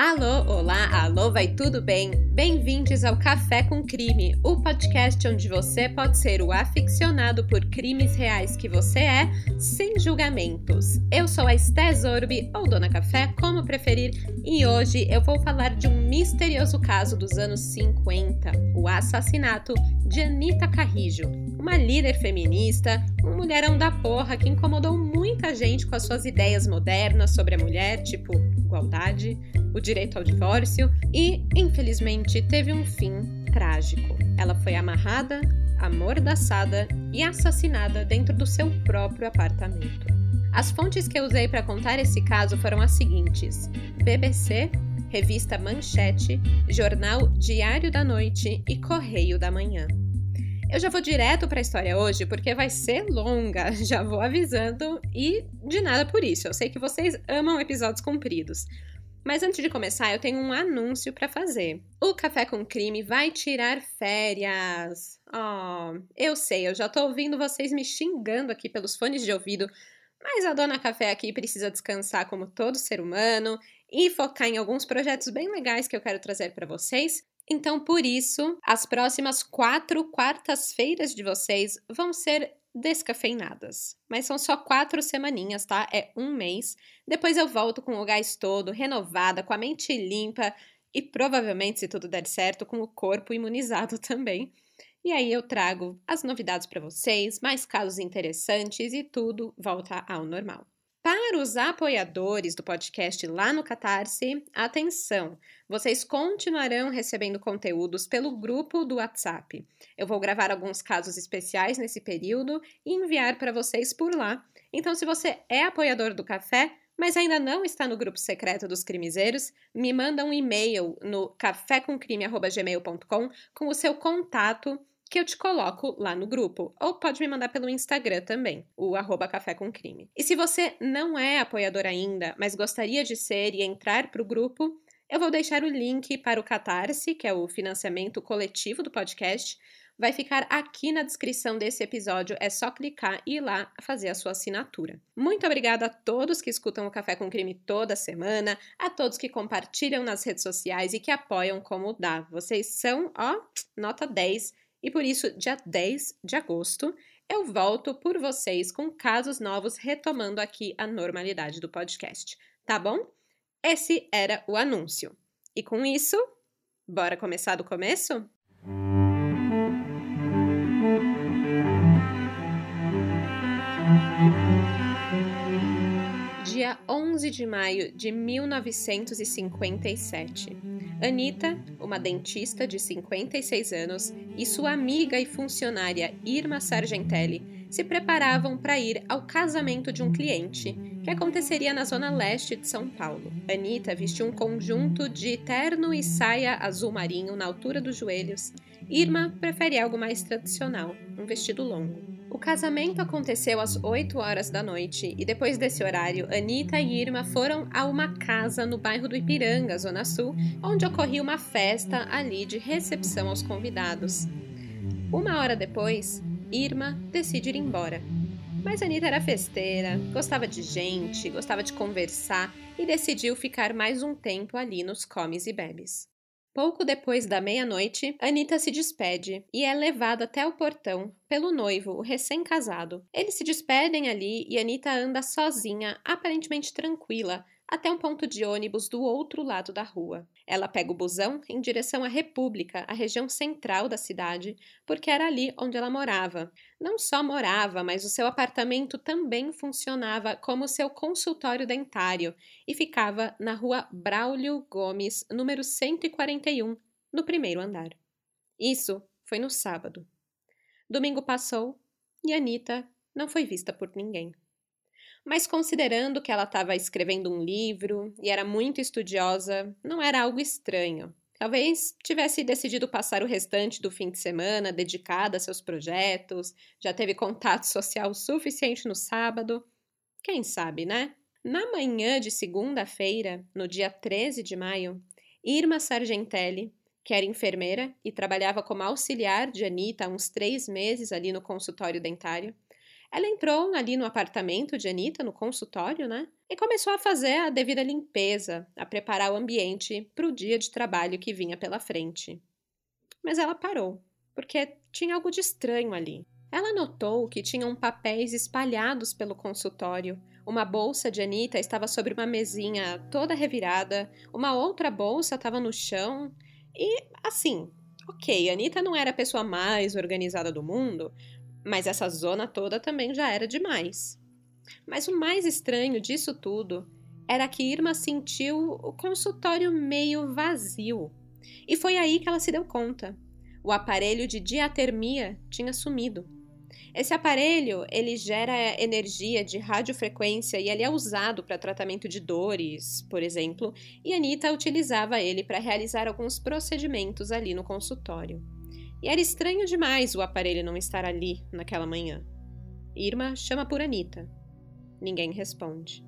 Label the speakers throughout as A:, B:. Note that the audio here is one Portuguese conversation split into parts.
A: Alô, olá, alô, vai tudo bem? Bem-vindos ao Café com Crime, o podcast onde você pode ser o aficionado por crimes reais que você é, sem julgamentos. Eu sou a Esté Zorbi, ou Dona Café, como preferir, e hoje eu vou falar de um misterioso caso dos anos 50, o assassinato de Anita Carrijo, uma líder feminista, um mulherão da porra que incomodou muita gente com as suas ideias modernas sobre a mulher, tipo igualdade, o direito ao divórcio e, infelizmente, teve um fim trágico. Ela foi amarrada, amordaçada e assassinada dentro do seu próprio apartamento. As fontes que eu usei para contar esse caso foram as seguintes: BBC, revista Manchete, jornal Diário da Noite e Correio da Manhã. Eu já vou direto para a história hoje porque vai ser longa, já vou avisando e de nada por isso. Eu sei que vocês amam episódios compridos. Mas antes de começar, eu tenho um anúncio para fazer. O Café com Crime vai tirar férias. Oh, eu sei, eu já tô ouvindo vocês me xingando aqui pelos fones de ouvido, mas a dona Café aqui precisa descansar como todo ser humano e focar em alguns projetos bem legais que eu quero trazer para vocês. Então, por isso, as próximas quatro quartas-feiras de vocês vão ser descafeinadas. Mas são só quatro semaninhas, tá? É um mês. Depois eu volto com o gás todo, renovada, com a mente limpa e provavelmente, se tudo der certo, com o corpo imunizado também. E aí eu trago as novidades para vocês, mais casos interessantes e tudo volta ao normal. Para os apoiadores do podcast lá no Catarse, atenção! Vocês continuarão recebendo conteúdos pelo grupo do WhatsApp. Eu vou gravar alguns casos especiais nesse período e enviar para vocês por lá. Então, se você é apoiador do café, mas ainda não está no grupo secreto dos crimezeiros, me manda um e-mail no cafécomcrime.gmail.com com o seu contato que eu te coloco lá no grupo. Ou pode me mandar pelo Instagram também, o arroba Café com Crime. E se você não é apoiador ainda, mas gostaria de ser e entrar para o grupo, eu vou deixar o link para o Catarse, que é o financiamento coletivo do podcast. Vai ficar aqui na descrição desse episódio, é só clicar e ir lá fazer a sua assinatura. Muito obrigada a todos que escutam o Café com Crime toda semana, a todos que compartilham nas redes sociais e que apoiam como dá. Vocês são, ó, nota 10 e por isso, dia 10 de agosto, eu volto por vocês com casos novos, retomando aqui a normalidade do podcast, tá bom? Esse era o anúncio. E com isso, bora começar do começo? Dia 11 de maio de 1957. Anita, uma dentista de 56 anos, e sua amiga e funcionária Irma Sargentelli se preparavam para ir ao casamento de um cliente, que aconteceria na zona leste de São Paulo. Anita vestiu um conjunto de terno e saia azul marinho na altura dos joelhos. Irma prefere algo mais tradicional, um vestido longo. O casamento aconteceu às 8 horas da noite e depois desse horário, Anitta e Irma foram a uma casa no bairro do Ipiranga, Zona Sul, onde ocorria uma festa ali de recepção aos convidados. Uma hora depois, Irma decide ir embora. Mas Anitta era festeira, gostava de gente, gostava de conversar e decidiu ficar mais um tempo ali nos comes e bebes. Pouco depois da meia-noite, Anita se despede e é levada até o portão pelo noivo, o recém-casado. Eles se despedem ali e Anita anda sozinha, aparentemente tranquila, até um ponto de ônibus do outro lado da rua. Ela pega o busão em direção à República, a região central da cidade, porque era ali onde ela morava. Não só morava, mas o seu apartamento também funcionava como seu consultório dentário e ficava na rua Braulio Gomes, número 141, no primeiro andar. Isso foi no sábado. Domingo passou e Anita não foi vista por ninguém mas considerando que ela estava escrevendo um livro e era muito estudiosa, não era algo estranho. Talvez tivesse decidido passar o restante do fim de semana dedicada a seus projetos, já teve contato social suficiente no sábado. Quem sabe, né? Na manhã de segunda-feira, no dia 13 de maio, Irma Sargentelli, que era enfermeira e trabalhava como auxiliar de Anitta há uns três meses ali no consultório dentário, Ela entrou ali no apartamento de Anitta, no consultório, né? E começou a fazer a devida limpeza, a preparar o ambiente para o dia de trabalho que vinha pela frente. Mas ela parou, porque tinha algo de estranho ali. Ela notou que tinham papéis espalhados pelo consultório. Uma bolsa de Anitta estava sobre uma mesinha toda revirada, uma outra bolsa estava no chão. E, assim, ok, Anitta não era a pessoa mais organizada do mundo, mas essa zona toda também já era demais. Mas o mais estranho disso tudo era que Irma sentiu o consultório meio vazio. E foi aí que ela se deu conta. O aparelho de diatermia tinha sumido. Esse aparelho, ele gera energia de radiofrequência e ele é usado para tratamento de dores, por exemplo, e Anita utilizava ele para realizar alguns procedimentos ali no consultório. E era estranho demais o aparelho não estar ali naquela manhã. Irma chama por Anita. Ninguém responde.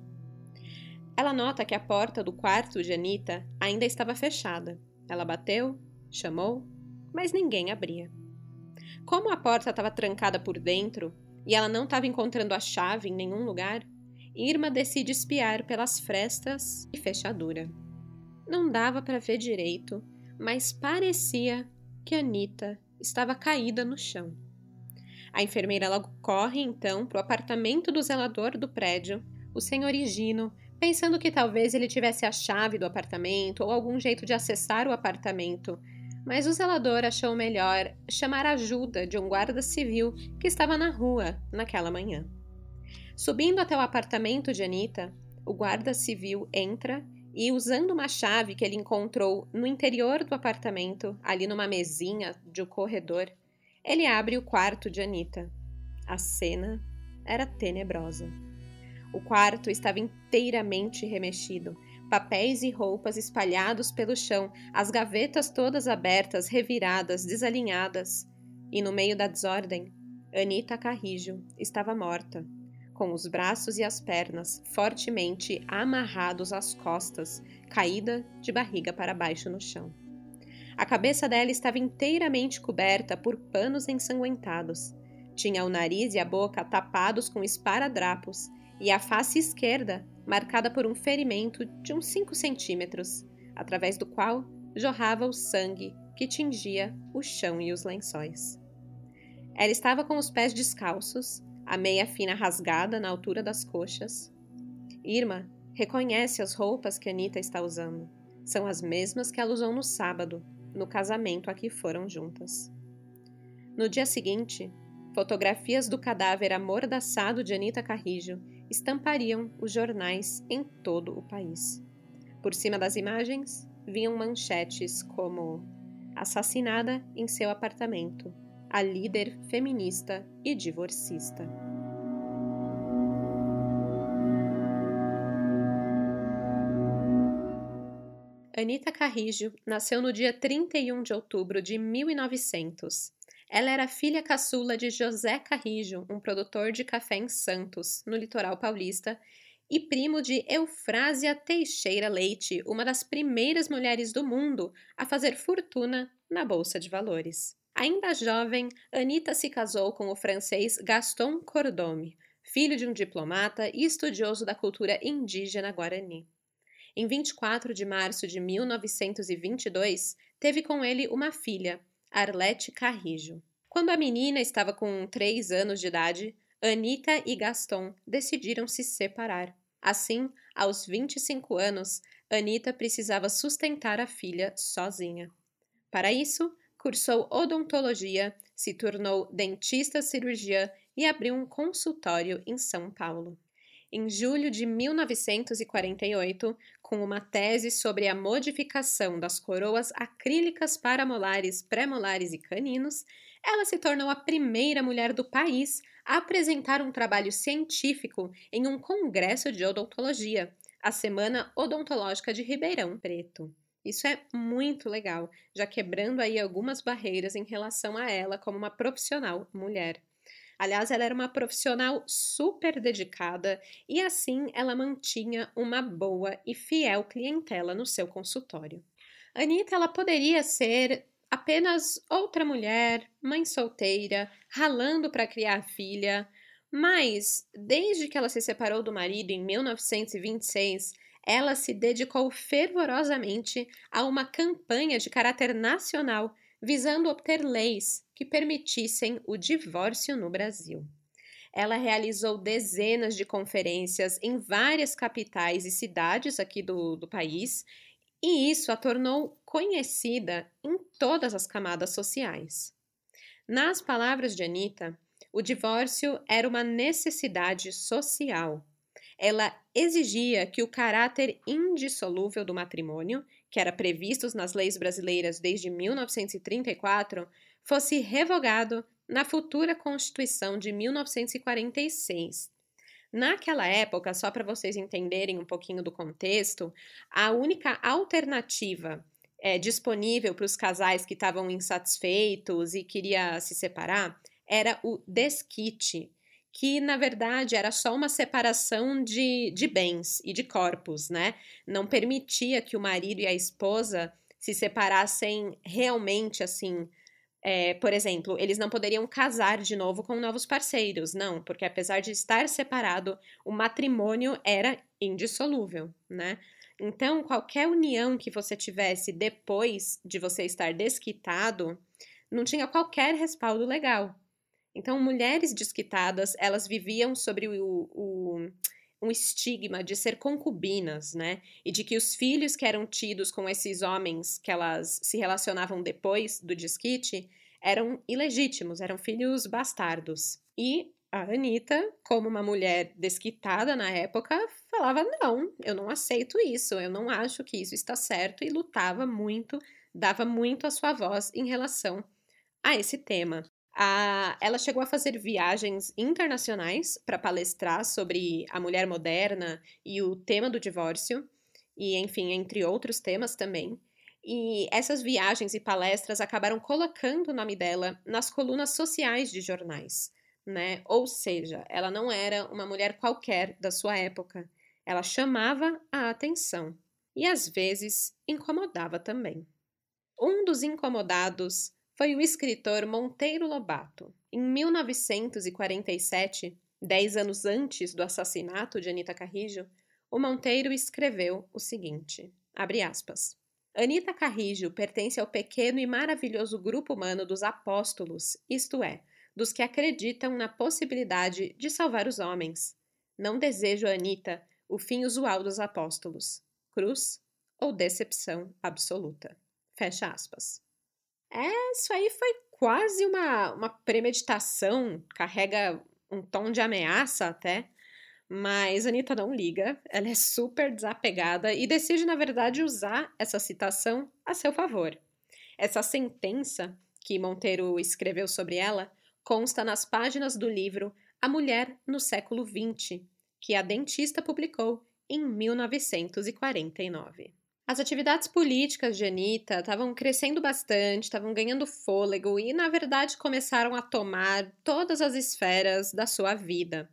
A: Ela nota que a porta do quarto de Anita ainda estava fechada. Ela bateu, chamou, mas ninguém abria. Como a porta estava trancada por dentro e ela não estava encontrando a chave em nenhum lugar, Irma decide espiar pelas frestas e fechadura. Não dava para ver direito, mas parecia que Anita estava caída no chão. A enfermeira logo corre então para o apartamento do zelador do prédio, o senhor Higino, pensando que talvez ele tivesse a chave do apartamento ou algum jeito de acessar o apartamento, mas o zelador achou melhor chamar ajuda de um guarda civil que estava na rua naquela manhã. Subindo até o apartamento de Anita, o guarda civil entra e, usando uma chave que ele encontrou no interior do apartamento, ali numa mesinha de um corredor, ele abre o quarto de Anita. A cena era tenebrosa. O quarto estava inteiramente remexido, papéis e roupas espalhados pelo chão, as gavetas todas abertas, reviradas, desalinhadas. E no meio da desordem, Anita Carrijo estava morta, com os braços e as pernas fortemente amarrados às costas, caída de barriga para baixo no chão. A cabeça dela estava inteiramente coberta por panos ensanguentados. Tinha o nariz e a boca tapados com esparadrapos e a face esquerda marcada por um ferimento de uns 5 centímetros, através do qual jorrava o sangue que tingia o chão e os lençóis. Ela estava com os pés descalços a meia fina rasgada na altura das coxas. Irma reconhece as roupas que Anita está usando. São as mesmas que ela usou no sábado, no casamento a que foram juntas. No dia seguinte, fotografias do cadáver amordaçado de Anita Carrijo estampariam os jornais em todo o país. Por cima das imagens vinham manchetes como Assassinada em seu apartamento, a líder feminista e divorcista. Anita Carrijo nasceu no dia 31 de outubro de 1900. Ela era filha caçula de José Carrijo, um produtor de café em Santos, no litoral paulista, e primo de Eufrásia Teixeira Leite, uma das primeiras mulheres do mundo a fazer fortuna na Bolsa de Valores. Ainda jovem, Anita se casou com o francês Gaston Cordome, filho de um diplomata e estudioso da cultura indígena guarani. Em 24 de março de 1922, teve com ele uma filha, Arlete Carrijo. Quando a menina estava com 3 anos de idade, Anita e Gaston decidiram se separar. Assim, aos 25 anos, Anita precisava sustentar a filha sozinha. Para isso, cursou odontologia, se tornou dentista cirurgiã e abriu um consultório em São Paulo. Em julho de 1948, com uma tese sobre a modificação das coroas acrílicas paramolares, pré-molares e caninos, ela se tornou a primeira mulher do país a apresentar um trabalho científico em um congresso de odontologia, a Semana Odontológica de Ribeirão Preto. Isso é muito legal, já quebrando aí algumas barreiras em relação a ela como uma profissional mulher. Aliás, ela era uma profissional super dedicada e assim ela mantinha uma boa e fiel clientela no seu consultório. Anitta ela poderia ser apenas outra mulher, mãe solteira, ralando para criar filha, Mas, desde que ela se separou do marido em 1926, ela se dedicou fervorosamente a uma campanha de caráter nacional visando obter leis que permitissem o divórcio no Brasil. Ela realizou dezenas de conferências em várias capitais e cidades aqui do, do país, e isso a tornou conhecida em todas as camadas sociais. Nas palavras de Anitta, o divórcio era uma necessidade social. Ela exigia que o caráter indissolúvel do matrimônio, que era previsto nas leis brasileiras desde 1934, fosse revogado na futura Constituição de 1946. Naquela época, só para vocês entenderem um pouquinho do contexto, a única alternativa é, disponível para os casais que estavam insatisfeitos e queria se separar era o desquite, que na verdade era só uma separação de, de bens e de corpos, né? Não permitia que o marido e a esposa se separassem realmente assim. É, por exemplo, eles não poderiam casar de novo com novos parceiros, não, porque apesar de estar separado, o matrimônio era indissolúvel, né? Então, qualquer união que você tivesse depois de você estar desquitado, não tinha qualquer respaldo legal. Então, mulheres desquitadas, elas viviam sobre o, o, um estigma de ser concubinas, né? E de que os filhos que eram tidos com esses homens que elas se relacionavam depois do desquite eram ilegítimos, eram filhos bastardos. E a Anitta, como uma mulher desquitada na época, falava: não, eu não aceito isso, eu não acho que isso está certo, e lutava muito, dava muito a sua voz em relação a esse tema. A, ela chegou a fazer viagens internacionais para palestrar sobre a mulher moderna e o tema do divórcio, e enfim, entre outros temas também. E essas viagens e palestras acabaram colocando o nome dela nas colunas sociais de jornais, né? Ou seja, ela não era uma mulher qualquer da sua época. Ela chamava a atenção e às vezes incomodava também. Um dos incomodados foi o escritor Monteiro Lobato. Em 1947, dez anos antes do assassinato de Anita Carrijo, o Monteiro escreveu o seguinte: abre aspas. Anita Carrijo pertence ao pequeno e maravilhoso grupo humano dos apóstolos, isto é, dos que acreditam na possibilidade de salvar os homens. Não desejo a Anita o fim usual dos apóstolos, cruz ou decepção absoluta. Fecha aspas. É, isso aí foi quase uma, uma premeditação, carrega um tom de ameaça até. Mas a Anitta não liga, ela é super desapegada e decide, na verdade, usar essa citação a seu favor. Essa sentença que Monteiro escreveu sobre ela consta nas páginas do livro A Mulher no Século XX, que a dentista publicou em 1949. As atividades políticas de Anitta estavam crescendo bastante, estavam ganhando fôlego e, na verdade, começaram a tomar todas as esferas da sua vida.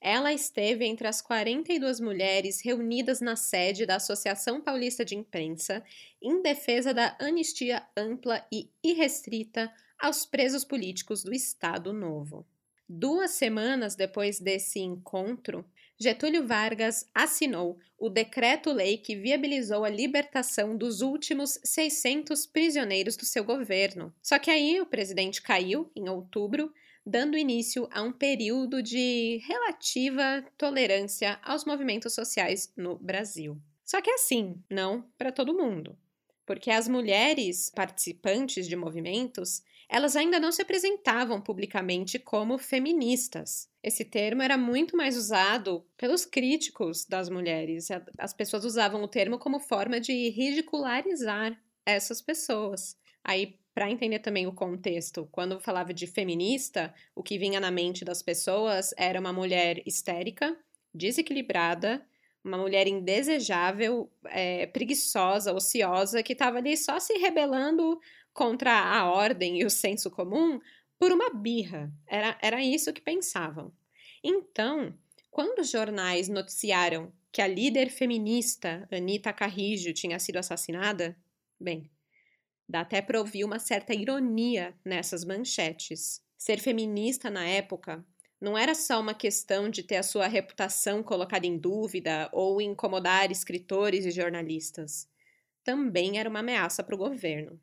A: Ela esteve entre as 42 mulheres reunidas na sede da Associação Paulista de Imprensa em defesa da anistia ampla e irrestrita aos presos políticos do Estado Novo. Duas semanas depois desse encontro, Getúlio Vargas assinou o decreto-lei que viabilizou a libertação dos últimos 600 prisioneiros do seu governo. Só que aí o presidente caiu em outubro, dando início a um período de relativa tolerância aos movimentos sociais no Brasil. Só que assim, não para todo mundo, porque as mulheres participantes de movimentos elas ainda não se apresentavam publicamente como feministas. Esse termo era muito mais usado pelos críticos das mulheres. As pessoas usavam o termo como forma de ridicularizar essas pessoas. Aí, para entender também o contexto, quando falava de feminista, o que vinha na mente das pessoas era uma mulher histérica, desequilibrada, uma mulher indesejável, é, preguiçosa, ociosa, que estava ali só se rebelando contra a ordem e o senso comum por uma birra. Era, era isso que pensavam. Então, quando os jornais noticiaram que a líder feminista Anita Carrijo tinha sido assassinada, bem, dá até para ouvir uma certa ironia nessas manchetes. Ser feminista na época não era só uma questão de ter a sua reputação colocada em dúvida ou incomodar escritores e jornalistas. Também era uma ameaça para o governo.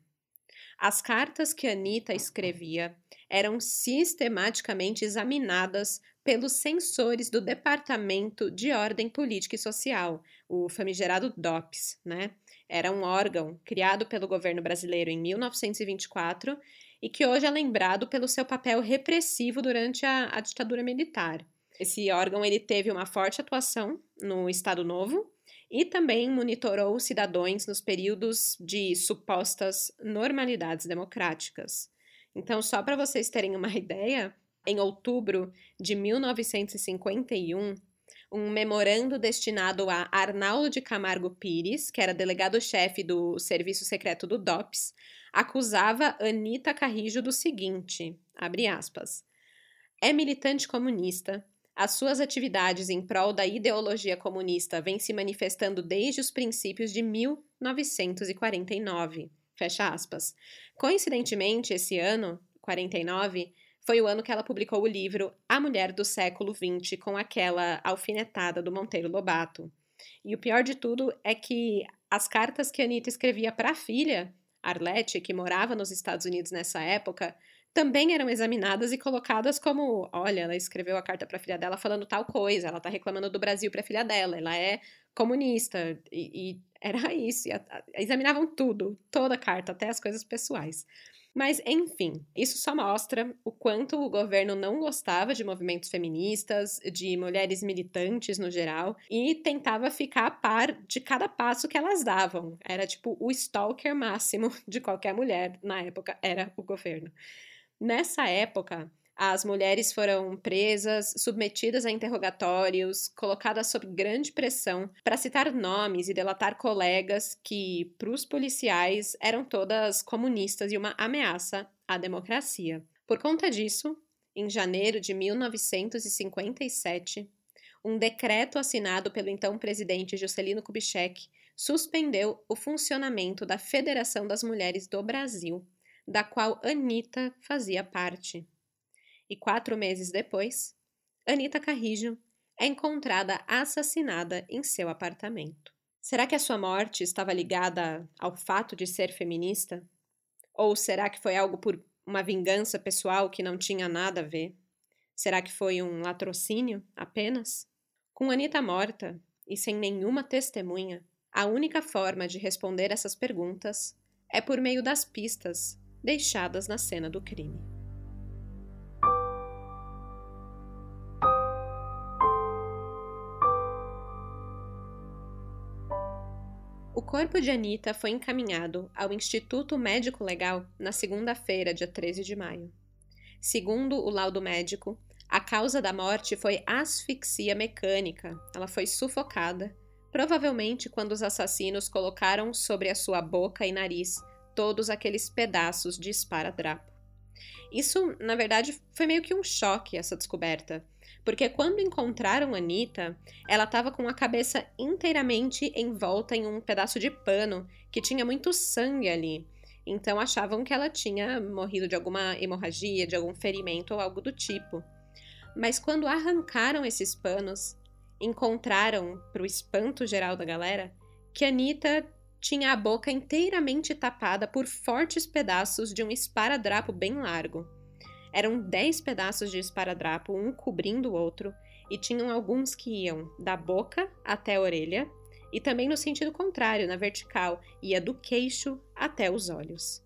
A: As cartas que Anitta escrevia eram sistematicamente examinadas pelos censores do Departamento de Ordem Política e Social, o famigerado DOPS, né? Era um órgão criado pelo governo brasileiro em 1924 e que hoje é lembrado pelo seu papel repressivo durante a, a ditadura militar. Esse órgão ele teve uma forte atuação no Estado Novo e também monitorou os cidadãos nos períodos de supostas normalidades democráticas. Então, só para vocês terem uma ideia, em outubro de 1951, um memorando destinado a Arnaldo de Camargo Pires, que era delegado-chefe do Serviço Secreto do DOPS, acusava Anita Carrijo do seguinte, abre aspas, é militante comunista, as suas atividades em prol da ideologia comunista vêm se manifestando desde os princípios de 1949. Fecha aspas. Coincidentemente, esse ano, 49, foi o ano que ela publicou o livro A Mulher do Século XX, com aquela alfinetada do Monteiro Lobato. E o pior de tudo é que as cartas que Anitta escrevia para a filha, Arlette, que morava nos Estados Unidos nessa época, também eram examinadas e colocadas como: olha, ela escreveu a carta para a filha dela falando tal coisa, ela está reclamando do Brasil para a filha dela, ela é comunista. E, e era isso. E a, a, examinavam tudo, toda a carta, até as coisas pessoais. Mas, enfim, isso só mostra o quanto o governo não gostava de movimentos feministas, de mulheres militantes no geral, e tentava ficar a par de cada passo que elas davam. Era tipo o stalker máximo de qualquer mulher na época, era o governo. Nessa época, as mulheres foram presas, submetidas a interrogatórios, colocadas sob grande pressão para citar nomes e delatar colegas que, para os policiais, eram todas comunistas e uma ameaça à democracia. Por conta disso, em janeiro de 1957, um decreto assinado pelo então presidente Juscelino Kubitschek suspendeu o funcionamento da Federação das Mulheres do Brasil da qual Anita fazia parte. E quatro meses depois, Anita Carrijo é encontrada assassinada em seu apartamento. Será que a sua morte estava ligada ao fato de ser feminista? Ou será que foi algo por uma vingança pessoal que não tinha nada a ver? Será que foi um latrocínio apenas? Com Anita morta e sem nenhuma testemunha, a única forma de responder essas perguntas é por meio das pistas deixadas na cena do crime. O corpo de Anita foi encaminhado ao Instituto Médico Legal na segunda-feira, dia 13 de maio. Segundo o laudo médico, a causa da morte foi asfixia mecânica. Ela foi sufocada, provavelmente quando os assassinos colocaram sobre a sua boca e nariz todos aqueles pedaços de esparadrapo. Isso, na verdade, foi meio que um choque essa descoberta, porque quando encontraram Anita, ela estava com a cabeça inteiramente envolta em um pedaço de pano que tinha muito sangue ali. Então achavam que ela tinha morrido de alguma hemorragia, de algum ferimento ou algo do tipo. Mas quando arrancaram esses panos, encontraram, para o espanto geral da galera, que Anita tinha a boca inteiramente tapada por fortes pedaços de um esparadrapo bem largo. Eram dez pedaços de esparadrapo, um cobrindo o outro, e tinham alguns que iam da boca até a orelha, e também no sentido contrário, na vertical, ia do queixo até os olhos.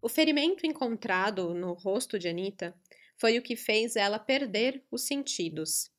A: O ferimento encontrado no rosto de Anita foi o que fez ela perder os sentidos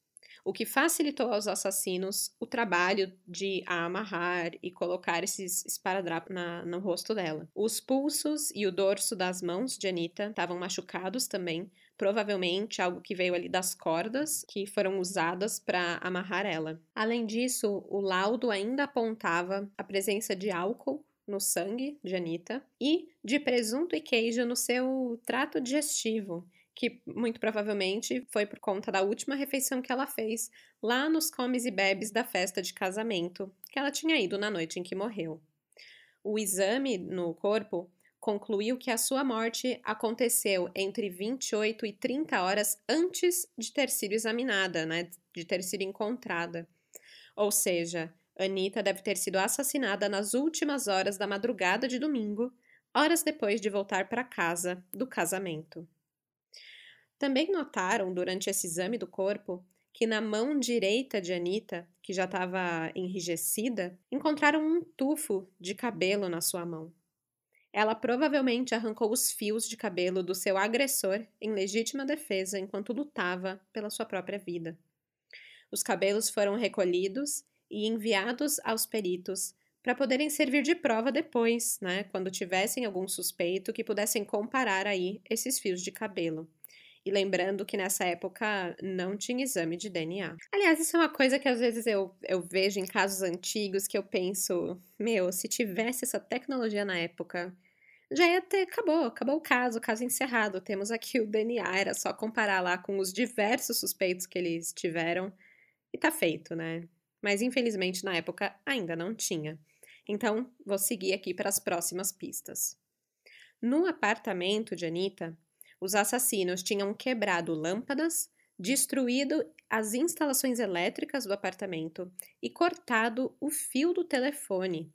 A: o que facilitou aos assassinos o trabalho de a amarrar e colocar esses esparadrapos na, no rosto dela. Os pulsos e o dorso das mãos de Anita estavam machucados também, provavelmente algo que veio ali das cordas que foram usadas para amarrar ela. Além disso, o laudo ainda apontava a presença de álcool no sangue de Anita e de presunto e queijo no seu trato digestivo, que muito provavelmente foi por conta da última refeição que ela fez lá nos comes e bebes da festa de casamento que ela tinha ido na noite em que morreu. O exame no corpo concluiu que a sua morte aconteceu entre 28 e 30 horas antes de ter sido examinada, né, de ter sido encontrada. Ou seja, Anita deve ter sido assassinada nas últimas horas da madrugada de domingo, horas depois de voltar para casa do casamento. Também notaram, durante esse exame do corpo, que na mão direita de Anita, que já estava enrijecida, encontraram um tufo de cabelo na sua mão. Ela provavelmente arrancou os fios de cabelo do seu agressor em legítima defesa enquanto lutava pela sua própria vida. Os cabelos foram recolhidos e enviados aos peritos para poderem servir de prova depois, né, quando tivessem algum suspeito que pudessem comparar aí esses fios de cabelo. E lembrando que nessa época não tinha exame de DNA. Aliás, isso é uma coisa que às vezes eu, eu vejo em casos antigos que eu penso, meu, se tivesse essa tecnologia na época, já ia ter, acabou, acabou o caso, caso encerrado. Temos aqui o DNA, era só comparar lá com os diversos suspeitos que eles tiveram e tá feito, né? Mas infelizmente na época ainda não tinha. Então, vou seguir aqui para as próximas pistas. No apartamento de Anita, os assassinos tinham quebrado lâmpadas, destruído as instalações elétricas do apartamento e cortado o fio do telefone.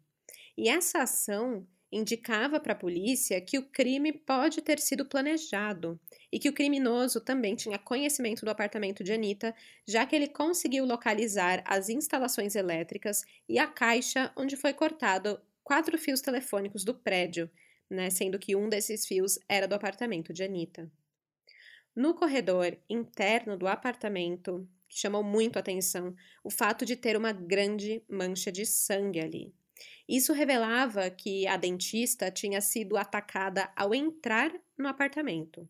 A: E essa ação indicava para a polícia que o crime pode ter sido planejado e que o criminoso também tinha conhecimento do apartamento de Anita, já que ele conseguiu localizar as instalações elétricas e a caixa onde foi cortado quatro fios telefônicos do prédio, né, sendo que um desses fios era do apartamento de Anita. No corredor interno do apartamento, chamou muito atenção, o fato de ter uma grande mancha de sangue ali. Isso revelava que a dentista tinha sido atacada ao entrar no apartamento.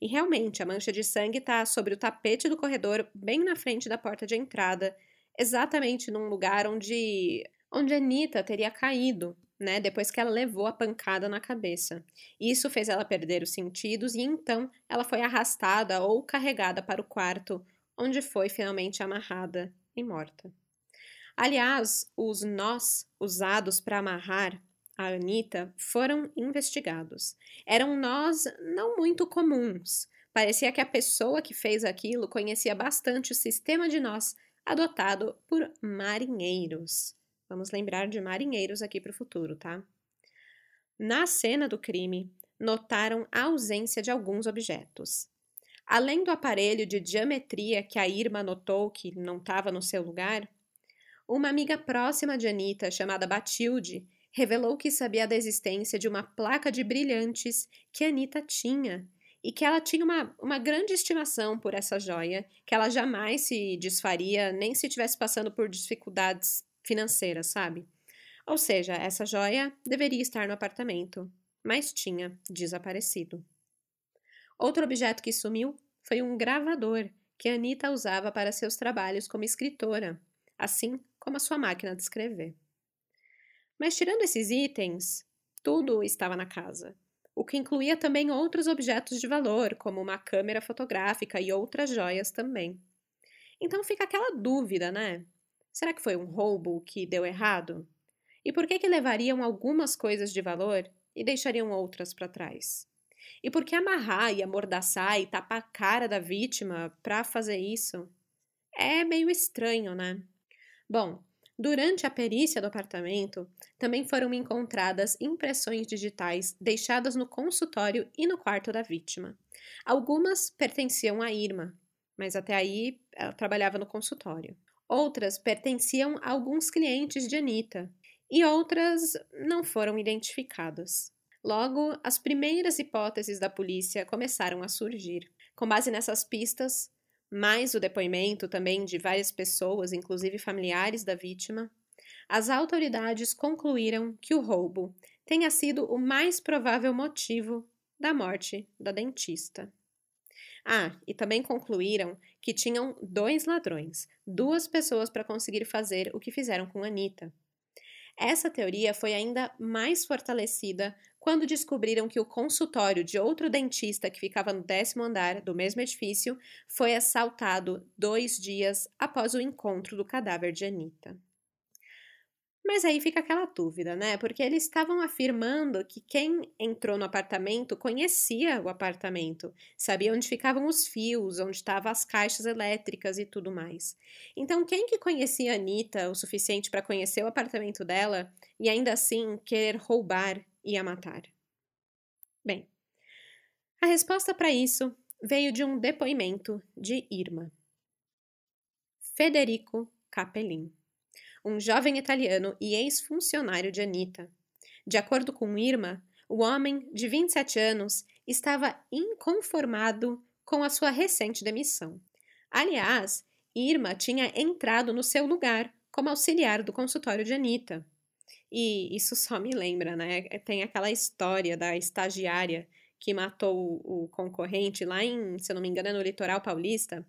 A: E realmente, a mancha de sangue está sobre o tapete do corredor, bem na frente da porta de entrada, exatamente num lugar onde, onde Anita teria caído né, depois que ela levou a pancada na cabeça. Isso fez ela perder os sentidos e então ela foi arrastada ou carregada para o quarto, onde foi finalmente amarrada e morta. Aliás, os nós usados para amarrar a Anitta foram investigados. Eram nós não muito comuns. Parecia que a pessoa que fez aquilo conhecia bastante o sistema de nós adotado por marinheiros. Vamos lembrar de marinheiros aqui para o futuro, tá? Na cena do crime, notaram a ausência de alguns objetos. Além do aparelho de geometria que a Irma notou que não estava no seu lugar, uma amiga próxima de Anita, chamada Batilde, revelou que sabia da existência de uma placa de brilhantes que Anita tinha e que ela tinha uma, uma grande estimação por essa joia, que ela jamais se desfaria nem se estivesse passando por dificuldades financeira, sabe? Ou seja, essa joia deveria estar no apartamento, mas tinha desaparecido. Outro objeto que sumiu foi um gravador que Anita usava para seus trabalhos como escritora, assim como a sua máquina de escrever. Mas tirando esses itens, tudo estava na casa, o que incluía também outros objetos de valor, como uma câmera fotográfica e outras joias também. Então fica aquela dúvida, né? Será que foi um roubo que deu errado? E por que que levariam algumas coisas de valor e deixariam outras para trás? E por que amarrar e amordaçar e tapar a cara da vítima para fazer isso? É meio estranho, né? Bom, durante a perícia do apartamento, também foram encontradas impressões digitais deixadas no consultório e no quarto da vítima. Algumas pertenciam à Irma, mas até aí ela trabalhava no consultório. Outras pertenciam a alguns clientes de Anita e outras não foram identificadas. Logo, as primeiras hipóteses da polícia começaram a surgir. Com base nessas pistas, mais o depoimento também de várias pessoas, inclusive familiares da vítima, as autoridades concluíram que o roubo tenha sido o mais provável motivo da morte da dentista. Ah, e também concluíram que tinham dois ladrões, duas pessoas para conseguir fazer o que fizeram com Anita. Essa teoria foi ainda mais fortalecida quando descobriram que o consultório de outro dentista que ficava no décimo andar do mesmo edifício foi assaltado dois dias após o encontro do cadáver de Anita. Mas aí fica aquela dúvida, né? Porque eles estavam afirmando que quem entrou no apartamento conhecia o apartamento, sabia onde ficavam os fios, onde estavam as caixas elétricas e tudo mais. Então, quem que conhecia a Anitta o suficiente para conhecer o apartamento dela e ainda assim querer roubar e a matar? Bem, a resposta para isso veio de um depoimento de Irma. Federico Capellin um jovem italiano e ex-funcionário de Anitta. De acordo com Irma, o homem, de 27 anos, estava inconformado com a sua recente demissão. Aliás, Irma tinha entrado no seu lugar como auxiliar do consultório de Anitta. E isso só me lembra, né? Tem aquela história da estagiária que matou o concorrente lá em, se eu não me engano, é no litoral paulista.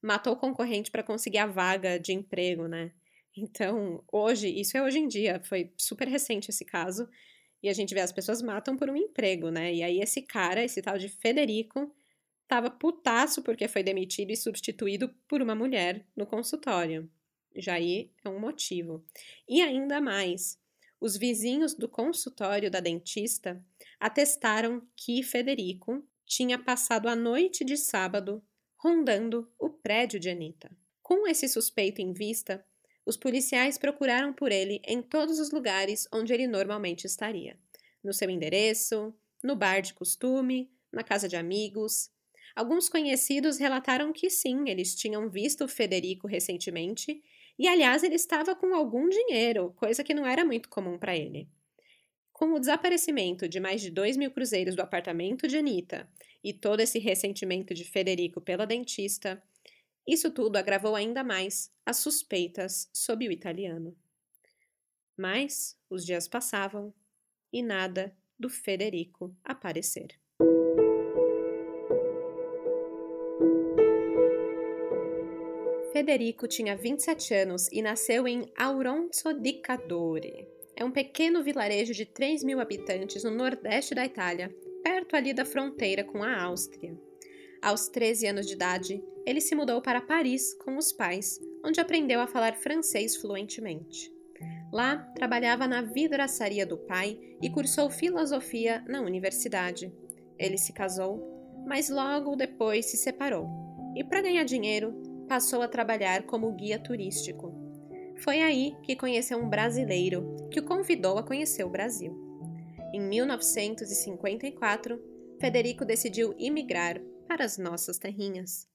A: Matou o concorrente para conseguir a vaga de emprego, né? Então, hoje, isso é hoje em dia, foi super recente esse caso, e a gente vê as pessoas matam por um emprego, né? E aí esse cara, esse tal de Federico, tava putaço porque foi demitido e substituído por uma mulher no consultório. Já aí é um motivo. E ainda mais, os vizinhos do consultório da dentista atestaram que Federico tinha passado a noite de sábado rondando o prédio de Anitta. Com esse suspeito em vista, os policiais procuraram por ele em todos os lugares onde ele normalmente estaria: no seu endereço, no bar de costume, na casa de amigos. Alguns conhecidos relataram que sim, eles tinham visto Federico recentemente e, aliás, ele estava com algum dinheiro, coisa que não era muito comum para ele. Com o desaparecimento de mais de dois mil cruzeiros do apartamento de Anitta e todo esse ressentimento de Federico pela dentista, isso tudo agravou ainda mais as suspeitas sob o italiano. Mas os dias passavam e nada do Federico aparecer. Federico tinha 27 anos e nasceu em Auronzo di Cadore. É um pequeno vilarejo de 3 mil habitantes no nordeste da Itália, perto ali da fronteira com a Áustria. Aos 13 anos de idade, ele se mudou para Paris com os pais, onde aprendeu a falar francês fluentemente. Lá, trabalhava na vidraçaria do pai e cursou filosofia na universidade. Ele se casou, mas logo depois se separou e, para ganhar dinheiro, passou a trabalhar como guia turístico. Foi aí que conheceu um brasileiro que o convidou a conhecer o Brasil. Em 1954, Federico decidiu imigrar para as nossas terrinhas.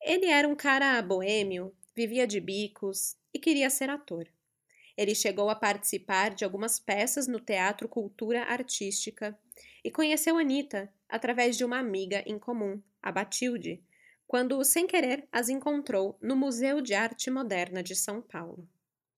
A: Ele era um cara boêmio, vivia de bicos e queria ser ator. Ele chegou a participar de algumas peças no Teatro Cultura Artística e conheceu Anita através de uma amiga em comum, a Batilde, quando, sem querer, as encontrou no Museu de Arte Moderna de São Paulo.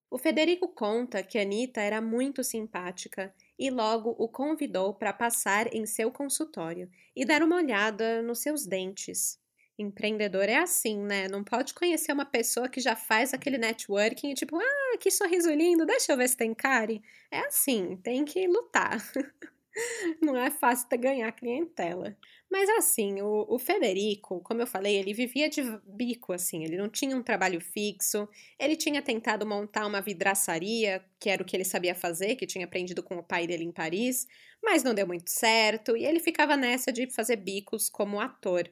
A: O Federico conta que Anita era muito simpática e logo o convidou para passar em seu consultório e dar uma olhada nos seus dentes. Empreendedor é assim, né? Não pode conhecer uma pessoa que já faz aquele networking e tipo, ah, que sorriso lindo, deixa eu ver se tem care. É assim, tem que lutar. Não é fácil ganhar clientela. Mas assim, o, o, Federico, como eu falei, ele vivia de bico, assim, ele não tinha um trabalho fixo, ele tinha tentado montar uma vidraçaria, que era o que ele sabia fazer, que tinha aprendido com o pai dele em Paris, mas não deu muito certo, e ele ficava nessa de fazer bicos como ator.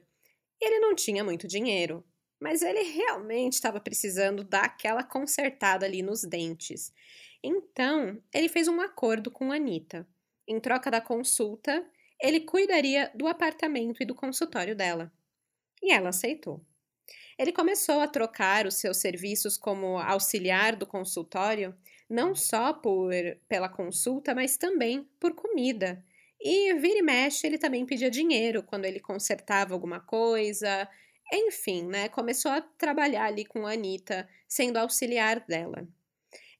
A: Ele não tinha muito dinheiro, mas ele realmente estava precisando dar aquela consertada ali nos dentes. Então, ele fez um acordo com a Anitta. Em troca da consulta, ele cuidaria do apartamento e do consultório dela. E ela aceitou. Ele começou a trocar os seus serviços como auxiliar do consultório, não só por pela consulta, mas também por comida. E vira e mexe, ele também pedia dinheiro quando ele consertava alguma coisa. Enfim, né? Começou a trabalhar ali com a Anitta, sendo auxiliar dela.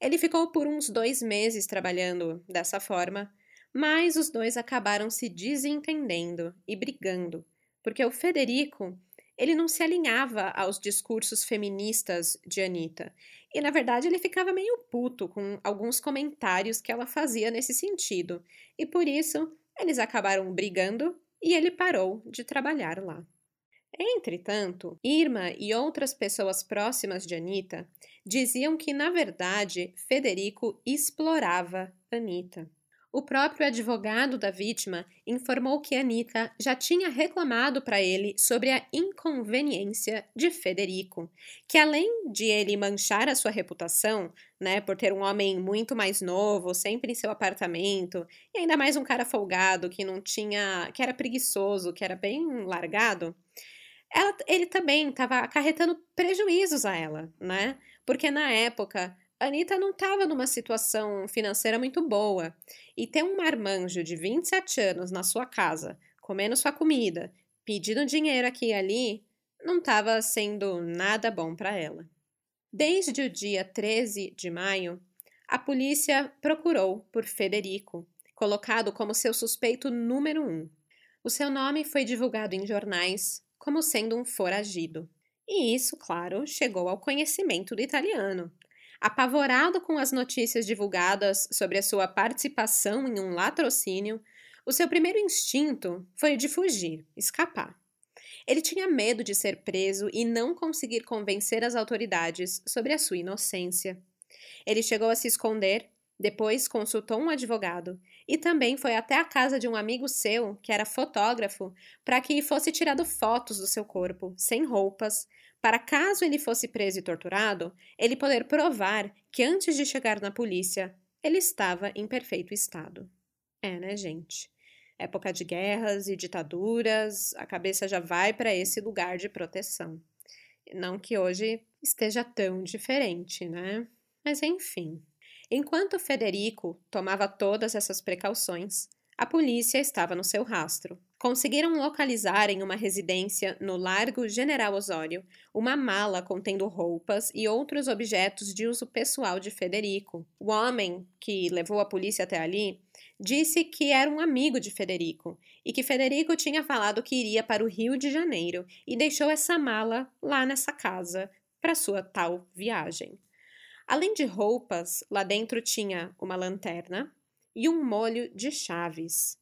A: Ele ficou por uns dois meses trabalhando dessa forma, mas os dois acabaram se desentendendo e brigando, porque o Federico ele não se alinhava aos discursos feministas de Anitta. E, na verdade, ele ficava meio puto com alguns comentários que ela fazia nesse sentido. E por isso, eles acabaram brigando e ele parou de trabalhar lá. Entretanto, Irma e outras pessoas próximas de Anita diziam que, na verdade, Federico explorava Anita. O próprio advogado da vítima informou que Anita já tinha reclamado para ele sobre a inconveniência de Federico, que além de ele manchar a sua reputação, né, por ter um homem muito mais novo, sempre em seu apartamento, e ainda mais um cara folgado que não tinha, que era preguiçoso, que era bem largado, ela, ele também estava acarretando prejuízos a ela, né? Porque na época Anitta não estava numa situação financeira muito boa. E ter um marmanjo de 27 anos na sua casa, comendo sua comida, pedindo dinheiro aqui e ali, não estava sendo nada bom para ela. Desde o dia 13 de maio, a polícia procurou por Federico, colocado como seu suspeito número um. O seu nome foi divulgado em jornais como sendo um foragido. E isso, claro, chegou ao conhecimento do italiano, Apavorado com as notícias divulgadas sobre a sua participação em um latrocínio, o seu primeiro instinto foi de fugir, escapar. Ele tinha medo de ser preso e não conseguir convencer as autoridades sobre a sua inocência. Ele chegou a se esconder, depois consultou um advogado e também foi até a casa de um amigo seu, que era fotógrafo, para que fosse tirado fotos do seu corpo, sem roupas, para caso ele fosse preso e torturado, ele poder provar que antes de chegar na polícia, ele estava em perfeito estado. É, né, gente? Época de guerras e ditaduras, a cabeça já vai para esse lugar de proteção. Não que hoje esteja tão diferente, né? Mas enfim. Enquanto Federico tomava todas essas precauções, a polícia estava no seu rastro. Conseguiram localizar em uma residência no Largo General Osório uma mala contendo roupas e outros objetos de uso pessoal de Federico. O homem que levou a polícia até ali disse que era um amigo de Federico e que Federico tinha falado que iria para o Rio de Janeiro e deixou essa mala lá nessa casa para sua tal viagem. Além de roupas, lá dentro tinha uma lanterna, e um molho de chaves.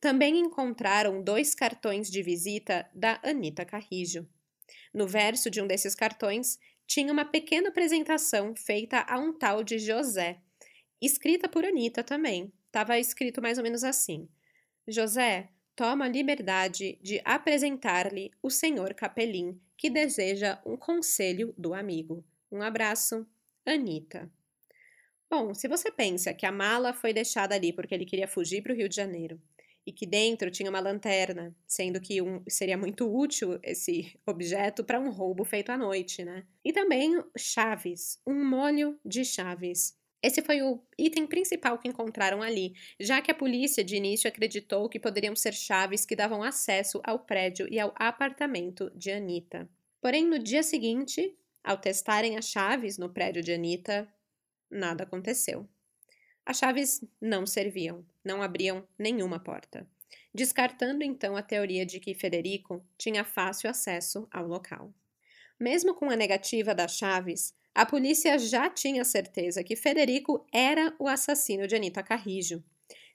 A: Também encontraram dois cartões de visita da Anita Carrijo. No verso de um desses cartões tinha uma pequena apresentação feita a um tal de José, escrita por Anita também. Estava escrito mais ou menos assim: José, toma a liberdade de apresentar-lhe o senhor Capelim, que deseja um conselho do amigo. Um abraço, Anita. Bom, se você pensa que a mala foi deixada ali porque ele queria fugir para o Rio de Janeiro e que dentro tinha uma lanterna, sendo que um, seria muito útil esse objeto para um roubo feito à noite, né? E também chaves, um molho de chaves. Esse foi o item principal que encontraram ali, já que a polícia de início acreditou que poderiam ser chaves que davam acesso ao prédio e ao apartamento de Anita. Porém, no dia seguinte, ao testarem as chaves no prédio de Anita, nada aconteceu. As chaves não serviam, não abriam nenhuma porta, descartando então a teoria de que Federico tinha fácil acesso ao local. Mesmo com a negativa das chaves, a polícia já tinha certeza que Federico era o assassino de Anita Carrijo.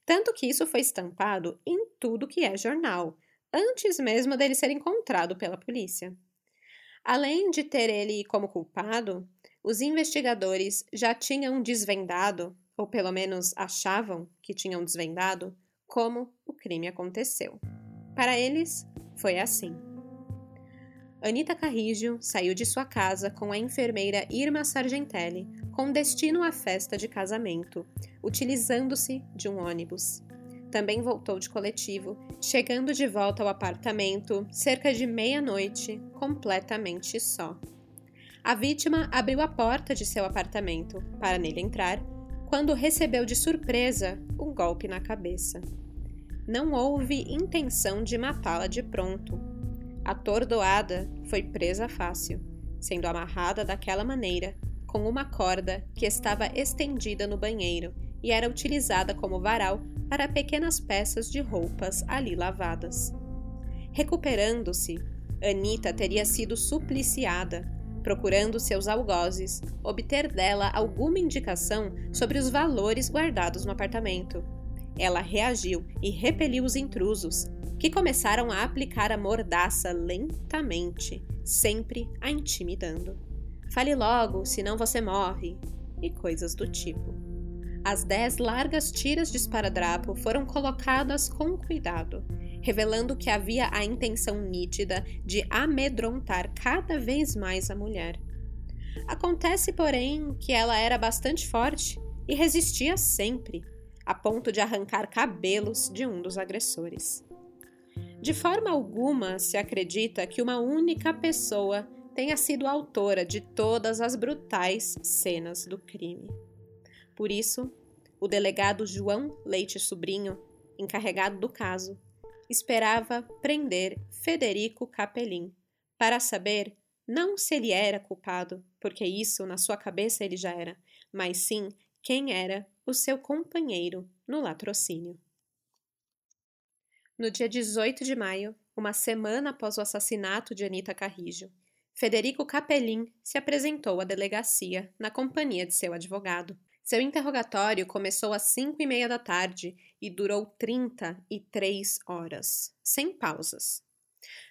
A: Tanto que isso foi estampado em tudo que é jornal, antes mesmo dele ser encontrado pela polícia. Além de ter ele como culpado, os investigadores já tinham desvendado, ou pelo menos achavam que tinham desvendado, como o crime aconteceu. Para eles, foi assim. Anita Carrijo saiu de sua casa com a enfermeira Irma Sargentelli com destino à festa de casamento, utilizando-se de um ônibus. Também voltou de coletivo, chegando de volta ao apartamento cerca de meia-noite, completamente só. A vítima abriu a porta de seu apartamento para nele entrar quando recebeu de surpresa um golpe na cabeça. Não houve intenção de matá-la de pronto. Atordoada, foi presa fácil, sendo amarrada daquela maneira, com uma corda que estava estendida no banheiro e era utilizada como varal para pequenas peças de roupas ali lavadas. Recuperando-se, Anita teria sido supliciada procurando seus algozes, obter dela alguma indicação sobre os valores guardados no apartamento. ela reagiu e repeliu os intrusos, que começaram a aplicar a mordaça lentamente, sempre a intimidando. Fale logo, senão você morre, e coisas do tipo. As dez largas tiras de esparadrapo foram colocadas com cuidado, revelando que havia a intenção nítida de amedrontar cada vez mais a mulher. Acontece, porém, que ela era bastante forte e resistia sempre, a ponto de arrancar cabelos de um dos agressores. De forma alguma se acredita que uma única pessoa tenha sido autora de todas as brutais cenas do crime. Por isso, o delegado João Leite Sobrinho, encarregado do caso, esperava prender Federico Capelin para saber não se ele era culpado, porque isso na sua cabeça ele já era, mas sim quem era o seu companheiro no latrocínio. No dia 18 de maio, uma semana após o assassinato de Anita Carrijo, Federico Capelin se apresentou à delegacia na companhia de seu advogado. Seu interrogatório começou às cinco e meia da tarde e durou 33 horas, sem pausas.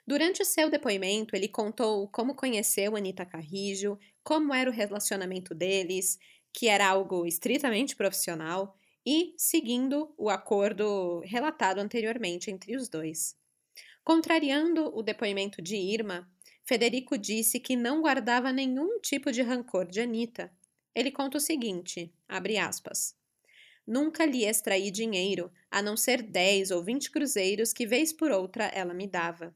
A: Durante seu depoimento, ele contou como conheceu Anita Carrijo, como era o relacionamento deles, que era algo estritamente profissional, e seguindo o acordo relatado anteriormente entre os dois. Contrariando o depoimento de Irma, Federico disse que não guardava nenhum tipo de rancor de Anita. Ele conta o seguinte, abre aspas, Nunca lhe extraí dinheiro, a não ser dez ou vinte cruzeiros que vez por outra ela me dava.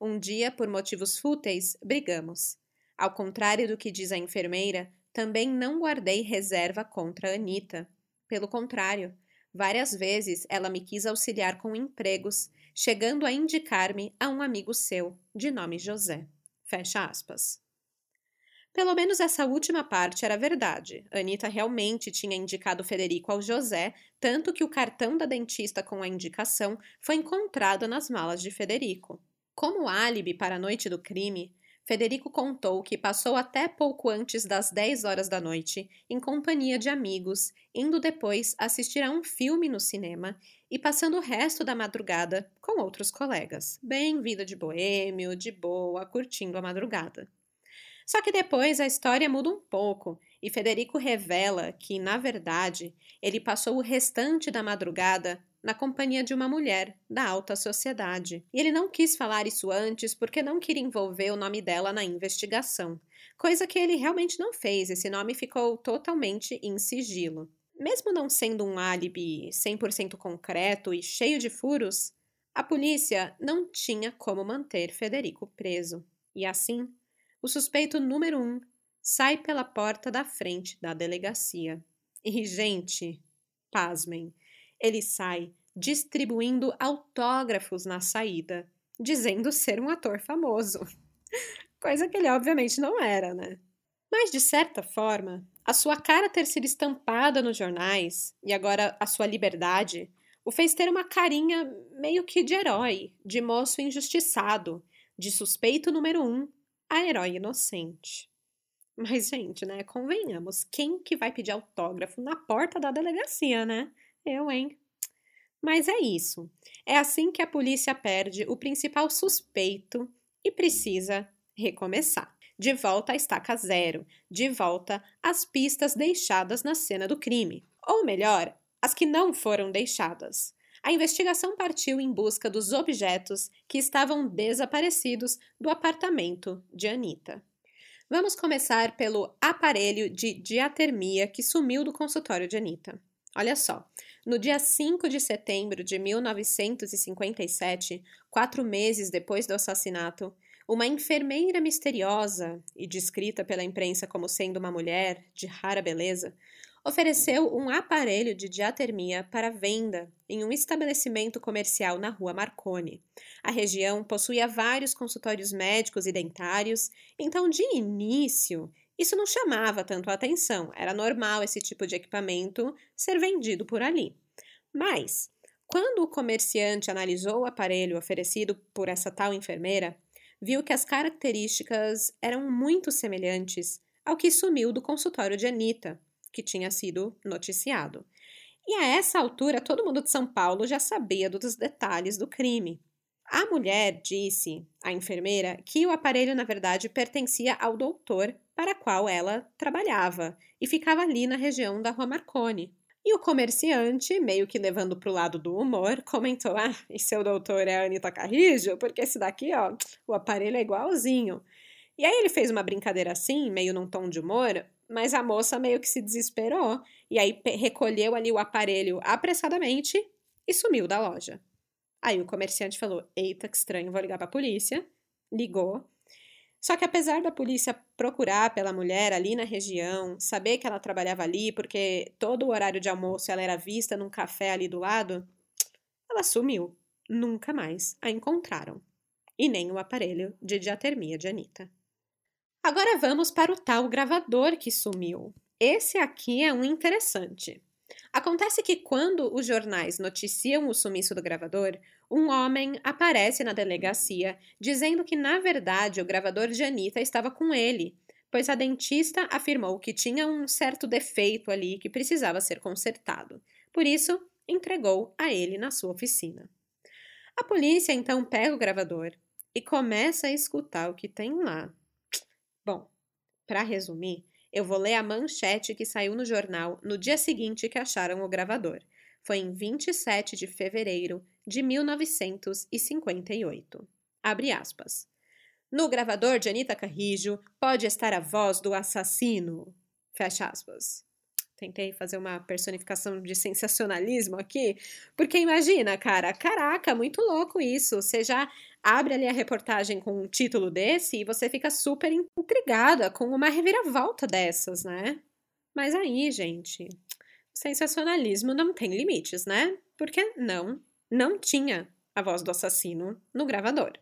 A: Um dia, por motivos fúteis, brigamos. Ao contrário do que diz a enfermeira, também não guardei reserva contra Anita. Pelo contrário, várias vezes ela me quis auxiliar com empregos, chegando a indicar-me a um amigo seu, de nome José. Fecha aspas. Pelo menos essa última parte era verdade. Anita realmente tinha indicado Federico ao José, tanto que o cartão da dentista com a indicação foi encontrado nas malas de Federico. Como álibi para a noite do crime, Federico contou que passou até pouco antes das 10 horas da noite, em companhia de amigos, indo depois assistir a um filme no cinema e passando o resto da madrugada com outros colegas, bem vida de boêmio, de boa, curtindo a madrugada. Só que depois a história muda um pouco e Federico revela que, na verdade, ele passou o restante da madrugada na companhia de uma mulher da alta sociedade. E ele não quis falar isso antes porque não queria envolver o nome dela na investigação, coisa que ele realmente não fez, esse nome ficou totalmente em sigilo. Mesmo não sendo um álibi 100% concreto e cheio de furos, a polícia não tinha como manter Federico preso. E assim, o suspeito número um sai pela porta da frente da delegacia. E, gente, pasmem, ele sai distribuindo autógrafos na saída, dizendo ser um ator famoso. Coisa que ele obviamente não era, né? Mas, de certa forma, a sua cara ter sido estampada nos jornais e agora a sua liberdade o fez ter uma carinha meio que de herói, de moço injustiçado, de suspeito número um a herói inocente. Mas, gente, né, convenhamos, quem que vai pedir autógrafo na porta da delegacia, né? Eu, hein? Mas é isso. É assim que a polícia perde o principal suspeito e precisa recomeçar. De volta à estaca zero, de volta às pistas deixadas na cena do crime. Ou melhor, as que não foram deixadas. A investigação partiu em busca dos objetos que estavam desaparecidos do apartamento de Anita. Vamos começar pelo aparelho de diatermia que sumiu do consultório de Anita. Olha só, no dia 5 de setembro de 1957, quatro meses depois do assassinato, uma enfermeira misteriosa e descrita pela imprensa como sendo uma mulher de rara beleza, ofereceu um aparelho de diatermia para venda em um estabelecimento comercial na rua Marconi. A região possuía vários consultórios médicos e dentários, então, de início, isso não chamava tanto a atenção, era normal esse tipo de equipamento ser vendido por ali. Mas, quando o comerciante analisou o aparelho oferecido por essa tal enfermeira, viu que as características eram muito semelhantes ao que sumiu do consultório de Anita, que tinha sido noticiado. E a essa altura, todo mundo de São Paulo já sabia dos detalhes do crime. A mulher disse à enfermeira que o aparelho, na verdade, pertencia ao doutor para qual ela trabalhava e ficava ali na região da Rua Marconi. E o comerciante, meio que levando para o lado do humor, comentou: Ah, e seu doutor é a Anitta Carrijo? Porque esse daqui, ó, o aparelho é igualzinho. E aí ele fez uma brincadeira assim, meio num tom de humor, mas a moça meio que se desesperou e aí recolheu ali o aparelho apressadamente e sumiu da loja. Aí o comerciante falou: Eita, que estranho, vou ligar para a polícia. Ligou. Só que apesar da polícia procurar pela mulher ali na região, saber que ela trabalhava ali, porque todo o horário de almoço ela era vista num café ali do lado, ela sumiu. Nunca mais a encontraram. E nem o aparelho de diatermia de Anitta. Agora vamos para o tal gravador que sumiu. Esse aqui é um interessante. Acontece que quando os jornais noticiam o sumiço do gravador, um homem aparece na delegacia dizendo que, na verdade, o gravador de Anitta estava com ele, pois a dentista afirmou que tinha um certo defeito ali que precisava ser consertado. Por isso, entregou a ele na sua oficina. A polícia então pega o gravador e começa a escutar o que tem lá. Bom, para resumir, eu vou ler a manchete que saiu no jornal no dia seguinte que acharam o gravador. Foi em 27 de fevereiro de 1958. Abre aspas. No gravador de Anitta Carrijo pode estar a voz do assassino. Fecha aspas. Tentei fazer uma personificação de sensacionalismo aqui, porque imagina, cara, caraca, muito louco isso. Você já abre ali a reportagem com um título desse e você fica super intrigada com uma reviravolta dessas, né? Mas aí, gente, sensacionalismo não tem limites, né? Porque não, não tinha a voz do assassino no gravador.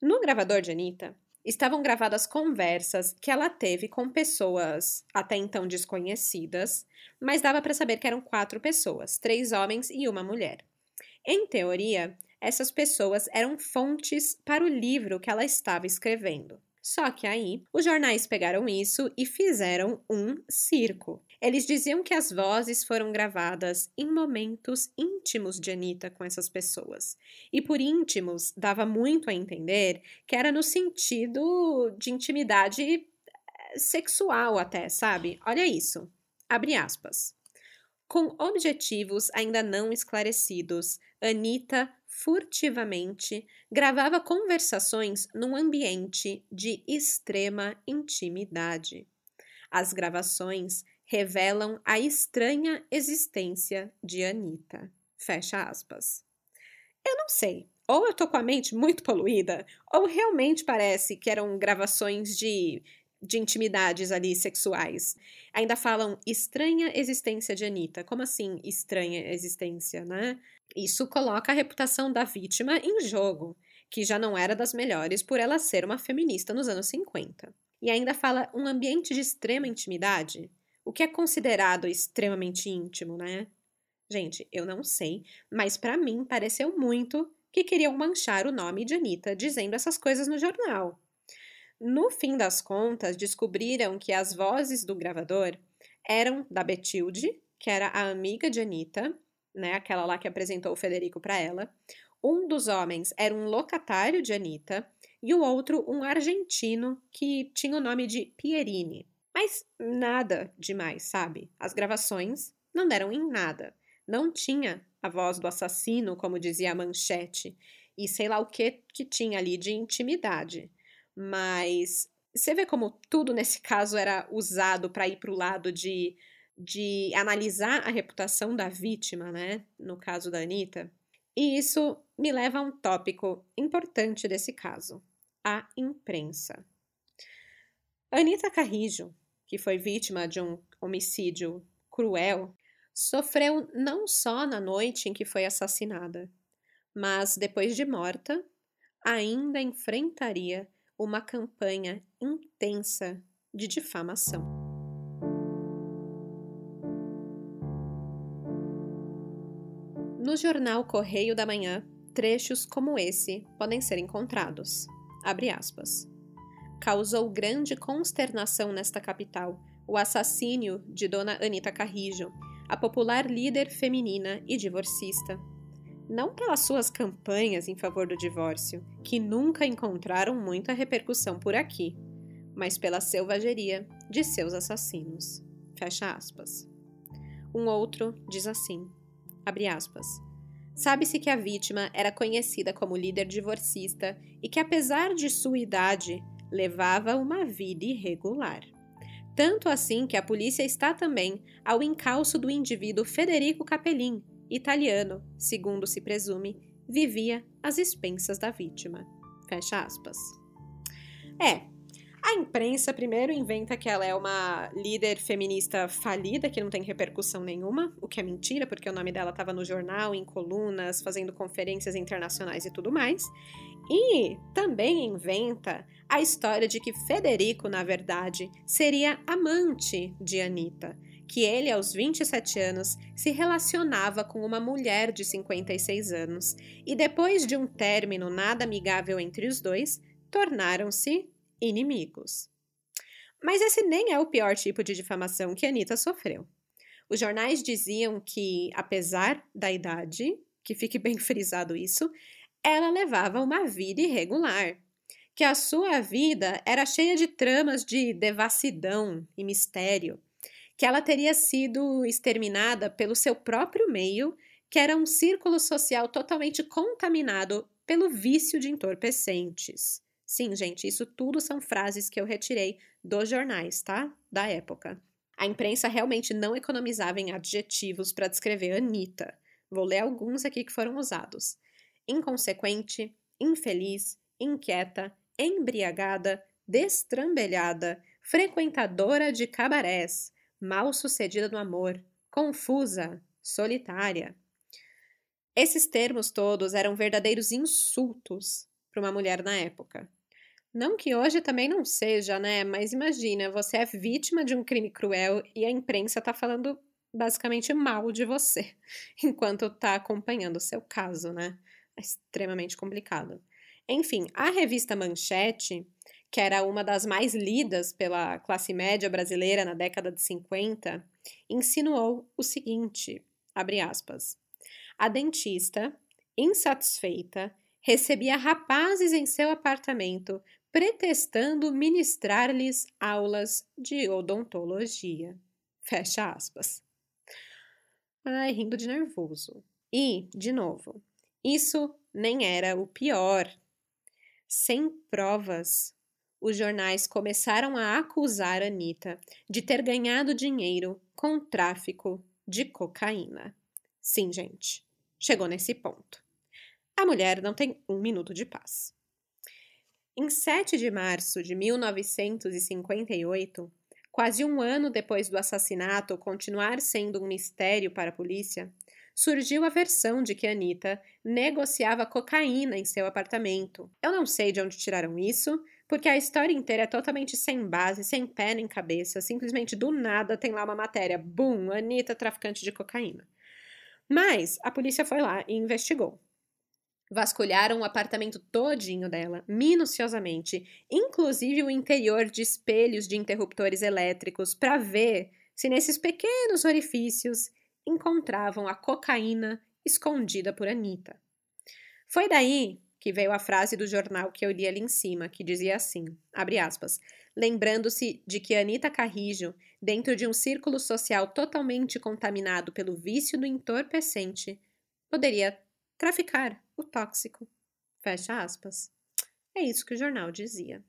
A: No gravador de Anitta, estavam gravadas conversas que ela teve com pessoas até então desconhecidas, mas dava para saber que eram quatro pessoas, três homens e uma mulher. Em teoria, essas pessoas eram fontes para o livro que ela estava escrevendo. Só que aí, os jornais pegaram isso e fizeram um circo. Eles diziam que as vozes foram gravadas em momentos íntimos de Anitta com essas pessoas. E por íntimos, dava muito a entender que era no sentido de intimidade eh, sexual até, sabe? Olha isso. Abre aspas. Com objetivos ainda não esclarecidos, Anitta furtivamente gravava conversações num ambiente de extrema intimidade. As gravações revelam a estranha existência de Anitta. Fecha aspas. Eu não sei, ou eu tô com a mente muito poluída, ou realmente parece que eram gravações de de intimidades ali sexuais. Ainda falam estranha existência de Anitta. Como assim estranha existência, né? Isso coloca a reputação da vítima em jogo, que já não era das melhores por ela ser uma feminista nos anos 50. E ainda fala um ambiente de extrema intimidade, o que é considerado extremamente íntimo, né? Gente, eu não sei, mas para mim pareceu muito que queriam manchar o nome de Anitta dizendo essas coisas no jornal. No fim das contas, descobriram que as vozes do gravador eram da Betilde, que era a amiga de Anitta, né, aquela lá que apresentou o Federico para ela. Um dos homens era um locatário de Anitta e o outro um argentino que tinha o nome de Pierini. Mas nada demais, sabe? As gravações não deram em nada. Não tinha a voz do assassino, como dizia a manchete, e sei lá o que que tinha ali de intimidade. Mas você vê como tudo nesse caso era usado para ir para o lado de, de analisar a reputação da vítima, né? No caso da Anitta. E isso me leva a um tópico importante desse caso: a imprensa. Anitta Carrijo, que foi vítima de um homicídio cruel, sofreu não só na noite em que foi assassinada, mas depois de morta, ainda enfrentaria uma campanha intensa de difamação. No jornal Correio da Manhã, trechos como esse podem ser encontrados. Abre aspas. Causou grande consternação nesta capital o assassínio de Dona Anita Carrijo, a popular líder feminina e divorcista. Não pelas suas campanhas em favor do divórcio, que nunca encontraram muita repercussão por aqui, mas pela selvageria de seus assassinos. Fecha aspas. Um outro diz assim: abre aspas. Sabe-se que a vítima era conhecida como líder divorcista e que, apesar de sua idade, levava uma vida irregular. Tanto assim que a polícia está também ao encalço do indivíduo Federico Capellin, italiano, segundo se presume, vivia às expensas da vítima. Fecha aspas. É, a imprensa primeiro inventa que ela é uma líder feminista falida, que não tem repercussão nenhuma, o que é mentira, porque o nome dela estava no jornal, em colunas, fazendo conferências internacionais e tudo mais. E também inventa a história de que Federico, na verdade, seria amante de Anitta, que ele, aos 27 anos, se relacionava com uma mulher de 56 anos e, depois de um término nada amigável entre os dois, tornaram-se inimigos. Mas esse nem é o pior tipo de difamação que Anitta sofreu. Os jornais diziam que, apesar da idade, que fique bem frisado isso, ela levava uma vida irregular, que a sua vida era cheia de tramas de devassidão e mistério, que ela teria sido exterminada pelo seu próprio meio, que era um círculo social totalmente contaminado pelo vício de entorpecentes. Sim, gente, isso tudo são frases que eu retirei dos jornais, tá? Da época. A imprensa realmente não economizava em adjetivos para descrever Anitta. Vou ler alguns aqui que foram usados: inconsequente, infeliz, inquieta, embriagada, destrambelhada, frequentadora de cabarés, mal sucedida no amor, confusa, solitária. Esses termos todos eram verdadeiros insultos para uma mulher na época. Não que hoje também não seja, né? Mas imagina, você é vítima de um crime cruel e a imprensa tá falando basicamente mal de você enquanto tá acompanhando o seu caso, né? É extremamente complicado. Enfim, a revista Manchete, que era uma das mais lidas pela classe média brasileira na década de 50, insinuou o seguinte: abre aspas. A dentista, insatisfeita, recebia rapazes em seu apartamento pretextando ministrar-lhes aulas de odontologia. Fecha aspas. Ai, rindo de nervoso. E, de novo, isso nem era o pior. Sem provas, os jornais começaram a acusar Anitta de ter ganhado dinheiro com tráfico de cocaína. Sim, gente, chegou nesse ponto. A mulher não tem um minuto de paz. Em 7 de março de 1958, quase um ano depois do assassinato continuar sendo um mistério para a polícia, surgiu a versão de que Anita negociava cocaína em seu apartamento. Eu não sei de onde tiraram isso, porque a história inteira é totalmente sem base, sem pé nem cabeça, simplesmente do nada tem lá uma matéria, bum, Anita traficante de cocaína. Mas a polícia foi lá e investigou. Vasculharam o apartamento todinho dela, minuciosamente, inclusive o interior de espelhos de interruptores elétricos, para ver se nesses pequenos orifícios encontravam a cocaína escondida por Anita. Foi daí que veio a frase do jornal que eu li ali em cima, que dizia assim, aspas, lembrando-se de que Anita Carrijo, dentro de um círculo social totalmente contaminado pelo vício do entorpecente, poderia traficar o tóxico. Fecha aspas. É isso que o jornal dizia.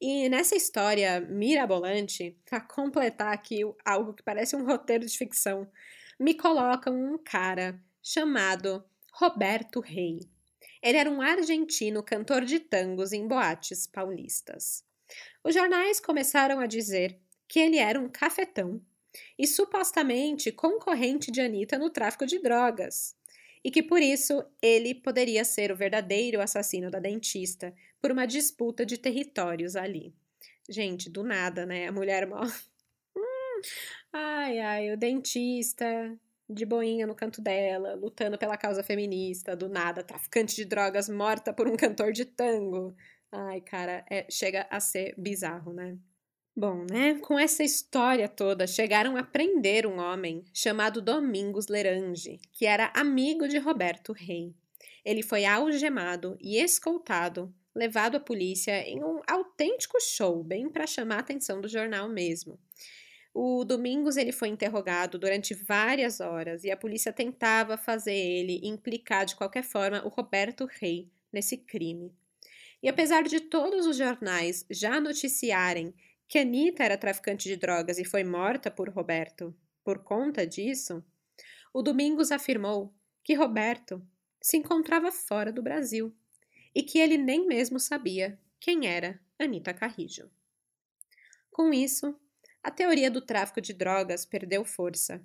A: E nessa história mirabolante, para completar aqui algo que parece um roteiro de ficção, me colocam um cara chamado Roberto Rei. Ele era um argentino cantor de tangos em boates paulistas. Os jornais começaram a dizer que ele era um cafetão e supostamente concorrente de Anitta no tráfico de drogas e que por isso ele poderia ser o verdadeiro assassino da dentista por uma disputa de territórios ali. Gente, do nada, né? A mulher morre. Hum, ai, ai, o dentista de boinha no canto dela, lutando pela causa feminista, do nada, traficante de drogas morta por um cantor de tango. Ai, cara, é, chega a ser bizarro, né? Bom, né? Com essa história toda, chegaram a prender um homem chamado Domingos Lerange, que era amigo de Roberto Rei. Ele foi algemado e escoltado, levado à polícia em um autêntico show, bem para chamar a atenção do jornal mesmo. O Domingos ele foi interrogado durante várias horas e a polícia tentava fazer ele implicar de qualquer forma o Roberto Rei nesse crime. E apesar de todos os jornais já noticiarem que Anitta era traficante de drogas e foi morta por Roberto por conta disso, o Domingos afirmou que Roberto se encontrava fora do Brasil e que ele nem mesmo sabia quem era Anitta Carrijo. Com isso, a teoria do tráfico de drogas perdeu força,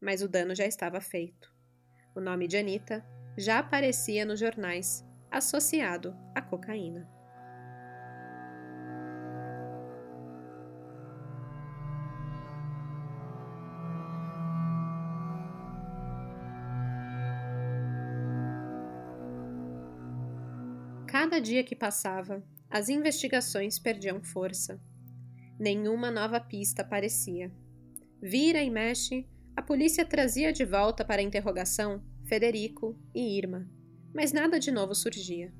A: mas o dano já estava feito. O nome de Anitta já aparecia nos jornais, associado à cocaína. Cada dia que passava, as investigações perdiam força. Nenhuma nova pista aparecia. Vira e mexe, a polícia trazia de volta para a interrogação Federico e Irma, mas nada de novo surgia.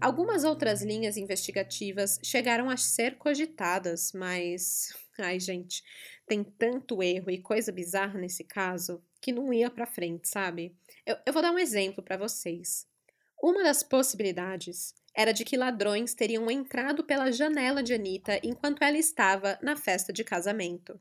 A: Algumas outras linhas investigativas chegaram a ser cogitadas, mas. Ai, gente, tem tanto erro e coisa bizarra nesse caso que não ia para frente, sabe? Eu, eu vou dar um exemplo para vocês. Uma das possibilidades era de que ladrões teriam entrado pela janela de Anita enquanto ela estava na festa de casamento.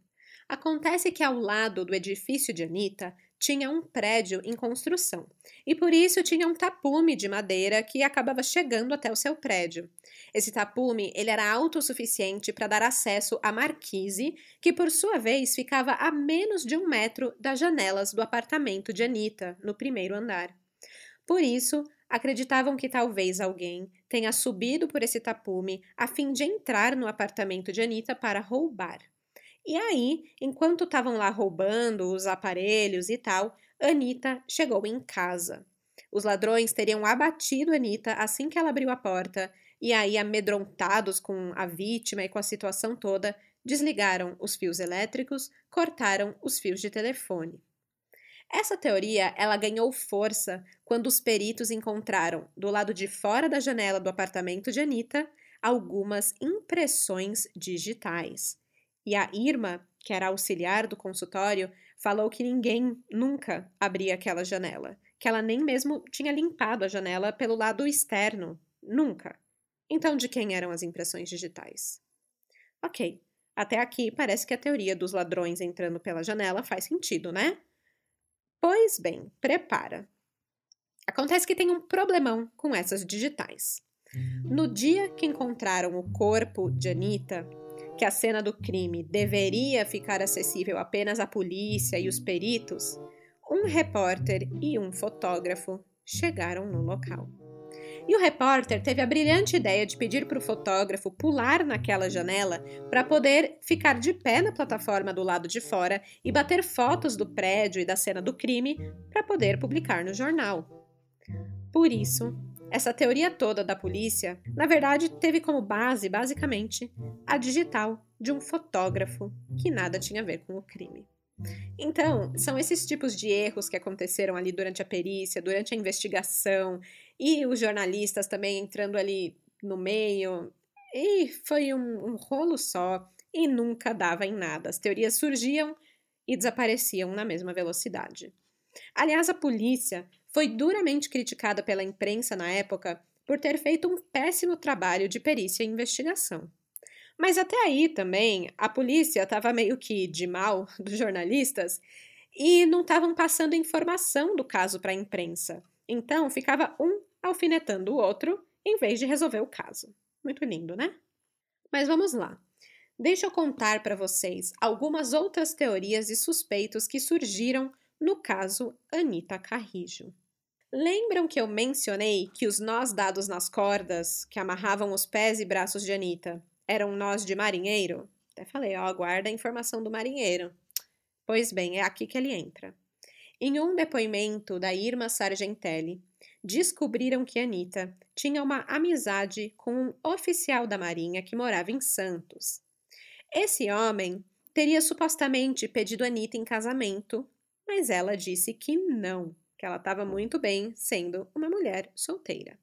A: Acontece que ao lado do edifício de Anita tinha um prédio em construção e por isso tinha um tapume de madeira que acabava chegando até o seu prédio. Esse tapume ele era alto o suficiente para dar acesso à marquise, que por sua vez ficava a menos de um metro das janelas do apartamento de Anita, no primeiro andar. Por isso, acreditavam que talvez alguém tenha subido por esse tapume a fim de entrar no apartamento de Anita para roubar. E aí, enquanto estavam lá roubando os aparelhos e tal, Anita chegou em casa. Os ladrões teriam abatido Anita assim que ela abriu a porta, e aí, amedrontados com a vítima e com a situação toda, desligaram os fios elétricos, cortaram os fios de telefone. Essa teoria ela ganhou força quando os peritos encontraram, do lado de fora da janela do apartamento de Anita, algumas impressões digitais. E a Irma, que era auxiliar do consultório, falou que ninguém nunca abria aquela janela, que ela nem mesmo tinha limpado a janela pelo lado externo, nunca. Então, de quem eram as impressões digitais? Ok, até aqui parece que a teoria dos ladrões entrando pela janela faz sentido, né? Pois bem, prepara. Acontece que tem um problemão com essas digitais. No dia que encontraram o corpo de Anita, que a cena do crime deveria ficar acessível apenas à polícia e os peritos, um repórter e um fotógrafo chegaram no local. E o repórter teve a brilhante ideia de pedir para o fotógrafo pular naquela janela para poder ficar de pé na plataforma do lado de fora e bater fotos do prédio e da cena do crime para poder publicar no jornal. Por isso, essa teoria toda da polícia, na verdade, teve como base, basicamente, a digital de um fotógrafo que nada tinha a ver com o crime. Então, são esses tipos de erros que aconteceram ali durante a perícia, durante a investigação, e os jornalistas também entrando ali no meio. E foi um, um rolo só e nunca dava em nada. As teorias surgiam e desapareciam na mesma velocidade. Aliás, a polícia foi duramente criticada pela imprensa na época por ter feito um péssimo trabalho de perícia e investigação. Mas até aí também a polícia estava meio que de mal dos jornalistas e não estavam passando informação do caso para a imprensa. Então ficava um alfinetando o outro em vez de resolver o caso. Muito lindo, né? Mas vamos lá. Deixa eu contar para vocês algumas outras teorias e suspeitos que surgiram no caso Anita Carrijo. Lembram que eu mencionei que os nós dados nas cordas que amarravam os pés e braços de Anita eram nós de marinheiro? Até falei, ó, guarda a informação do marinheiro. Pois bem, é aqui que ele entra. Em um depoimento da Irma Sargentelli, descobriram que Anita tinha uma amizade com um oficial da Marinha que morava em Santos. Esse homem teria supostamente pedido Anitta em casamento, mas ela disse que não, que ela estava muito bem sendo uma mulher solteira.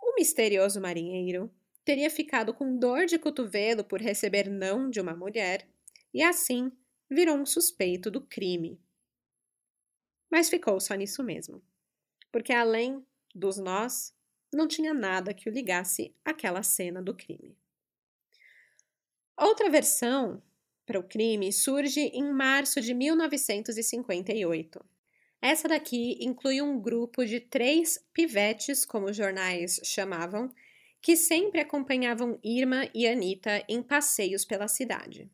A: O misterioso marinheiro teria ficado com dor de cotovelo por receber não de uma mulher e assim virou um suspeito do crime. Mas ficou só nisso mesmo, porque além dos nós, não tinha nada que o ligasse àquela cena do crime. Outra versão para o crime surge em março de 1958. Essa daqui inclui um grupo de três pivetes, como os jornais chamavam, que sempre acompanhavam Irma e Anita em passeios pela cidade.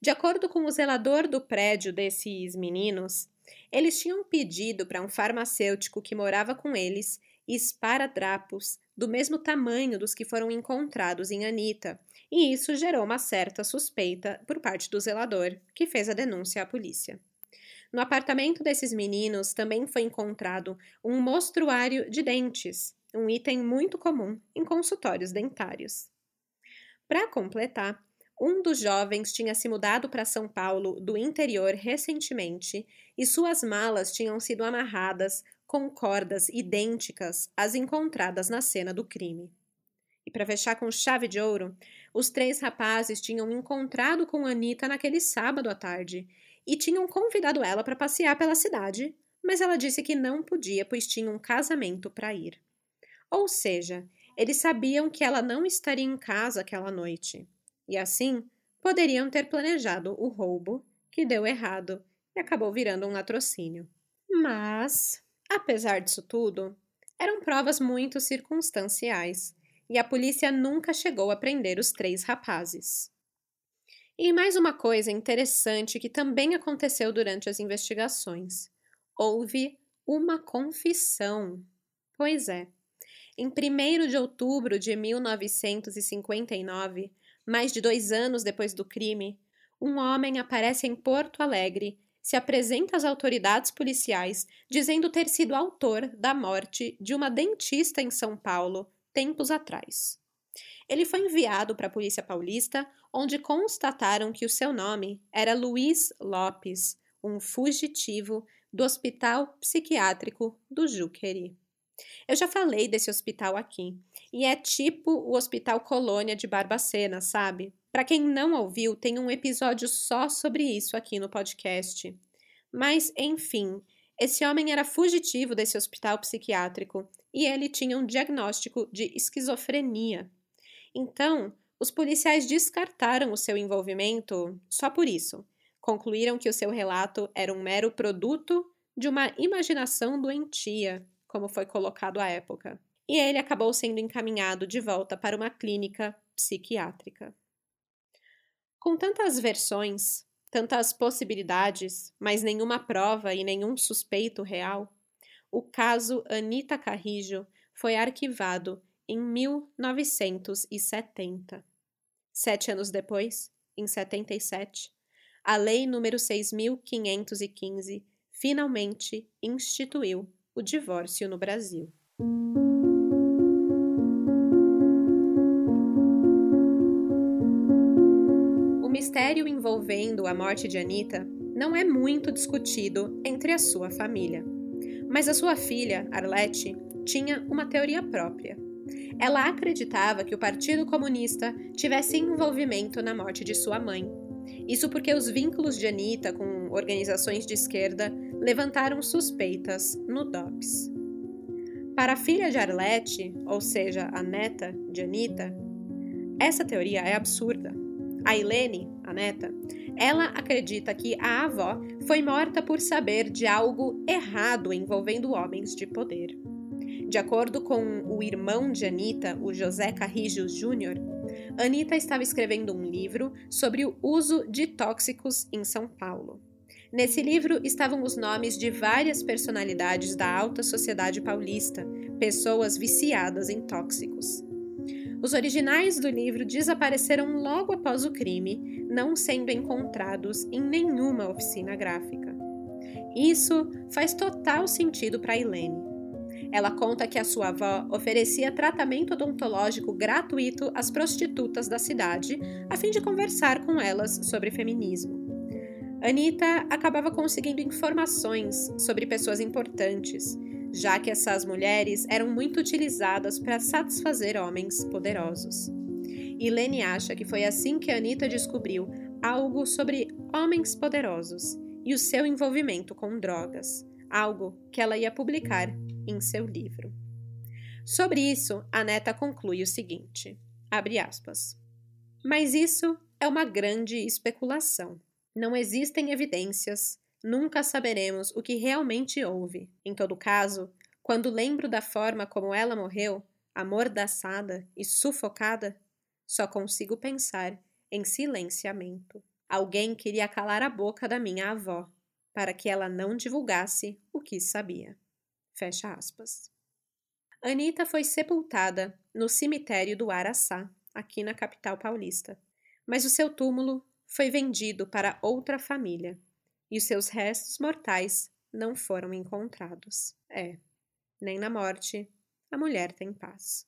A: De acordo com o zelador do prédio desses meninos, eles tinham pedido para um farmacêutico que morava com eles esparadrapos do mesmo tamanho dos que foram encontrados em Anita, e isso gerou uma certa suspeita por parte do zelador, que fez a denúncia à polícia. No apartamento desses meninos também foi encontrado um mostruário de dentes, um item muito comum em consultórios dentários. Para completar, um dos jovens tinha se mudado para São Paulo do interior recentemente e suas malas tinham sido amarradas com cordas idênticas às encontradas na cena do crime. E para fechar com chave de ouro, os três rapazes tinham encontrado com Anita naquele sábado à tarde e tinham convidado ela para passear pela cidade, mas ela disse que não podia, pois tinha um casamento para ir. Ou seja, eles sabiam que ela não estaria em casa aquela noite, e assim poderiam ter planejado o roubo, que deu errado e acabou virando um latrocínio. Mas Apesar disso tudo, eram provas muito circunstanciais e a polícia nunca chegou a prender os três rapazes. E mais uma coisa interessante que também aconteceu durante as investigações: houve uma confissão. Pois é. Em 1 de outubro de 1959, mais de dois anos depois do crime, um homem aparece em Porto Alegre se apresenta às autoridades policiais dizendo ter sido autor da morte de uma dentista em São Paulo tempos atrás. Ele foi enviado para a Polícia Paulista, onde constataram que o seu nome era Luiz Lopes, um fugitivo do Hospital Psiquiátrico do Juqueri. Eu já falei desse hospital aqui, e é tipo o Hospital Colônia de Barbacena, sabe? Para quem não ouviu, tem um episódio só sobre isso aqui no podcast. Mas, enfim, esse homem era fugitivo desse hospital psiquiátrico e ele tinha um diagnóstico de esquizofrenia. Então, os policiais descartaram o seu envolvimento só por isso. Concluíram que o seu relato era um mero produto de uma imaginação doentia, como foi colocado à época. E ele acabou sendo encaminhado de volta para uma clínica psiquiátrica. Com tantas versões, tantas possibilidades, mas nenhuma prova e nenhum suspeito real, o caso Anita Carrijo foi arquivado em 1970. Sete anos depois, em 77, a Lei número 6.515 finalmente instituiu o divórcio no Brasil. mistério envolvendo a morte de Anita não é muito discutido entre a sua família. Mas a sua filha, Arlette, tinha uma teoria própria. Ela acreditava que o Partido Comunista tivesse envolvimento na morte de sua mãe. Isso porque os vínculos de Anita com organizações de esquerda levantaram suspeitas no DOPS. Para a filha de Arlette, ou seja, a neta de Anita, essa teoria é absurda. A Helene, a neta, ela acredita que a avó foi morta por saber de algo errado envolvendo homens de poder. De acordo com o irmão de Anita, o José Carrijos Jr., Anita estava escrevendo um livro sobre o uso de tóxicos em São Paulo. Nesse livro estavam os nomes de várias personalidades da alta sociedade paulista, pessoas viciadas em tóxicos. Os originais do livro desapareceram logo após o crime, não sendo encontrados em nenhuma oficina gráfica. Isso faz total sentido para Helene. Ela conta que a sua avó oferecia tratamento odontológico gratuito às prostitutas da cidade, a fim de conversar com elas sobre feminismo. Anitta acabava conseguindo informações sobre pessoas importantes, já que essas mulheres eram muito utilizadas para satisfazer homens poderosos. E Lene acha que foi assim que Anitta descobriu algo sobre homens poderosos e o seu envolvimento com drogas, algo que ela ia publicar em seu livro. Sobre isso, a neta conclui o seguinte: abre aspas. Mas isso é uma grande especulação. Não existem evidências, nunca saberemos o que realmente houve. Em todo caso, quando lembro da forma como ela morreu, amordaçada e sufocada, só consigo pensar em silenciamento. Alguém queria calar a boca da minha avó, para que ela não divulgasse o que sabia. Fecha aspas. Anita foi sepultada no cemitério do Araçá, aqui na capital paulista, mas o seu túmulo foi vendido para outra família e seus restos mortais não foram encontrados. É, nem na morte a mulher tem paz.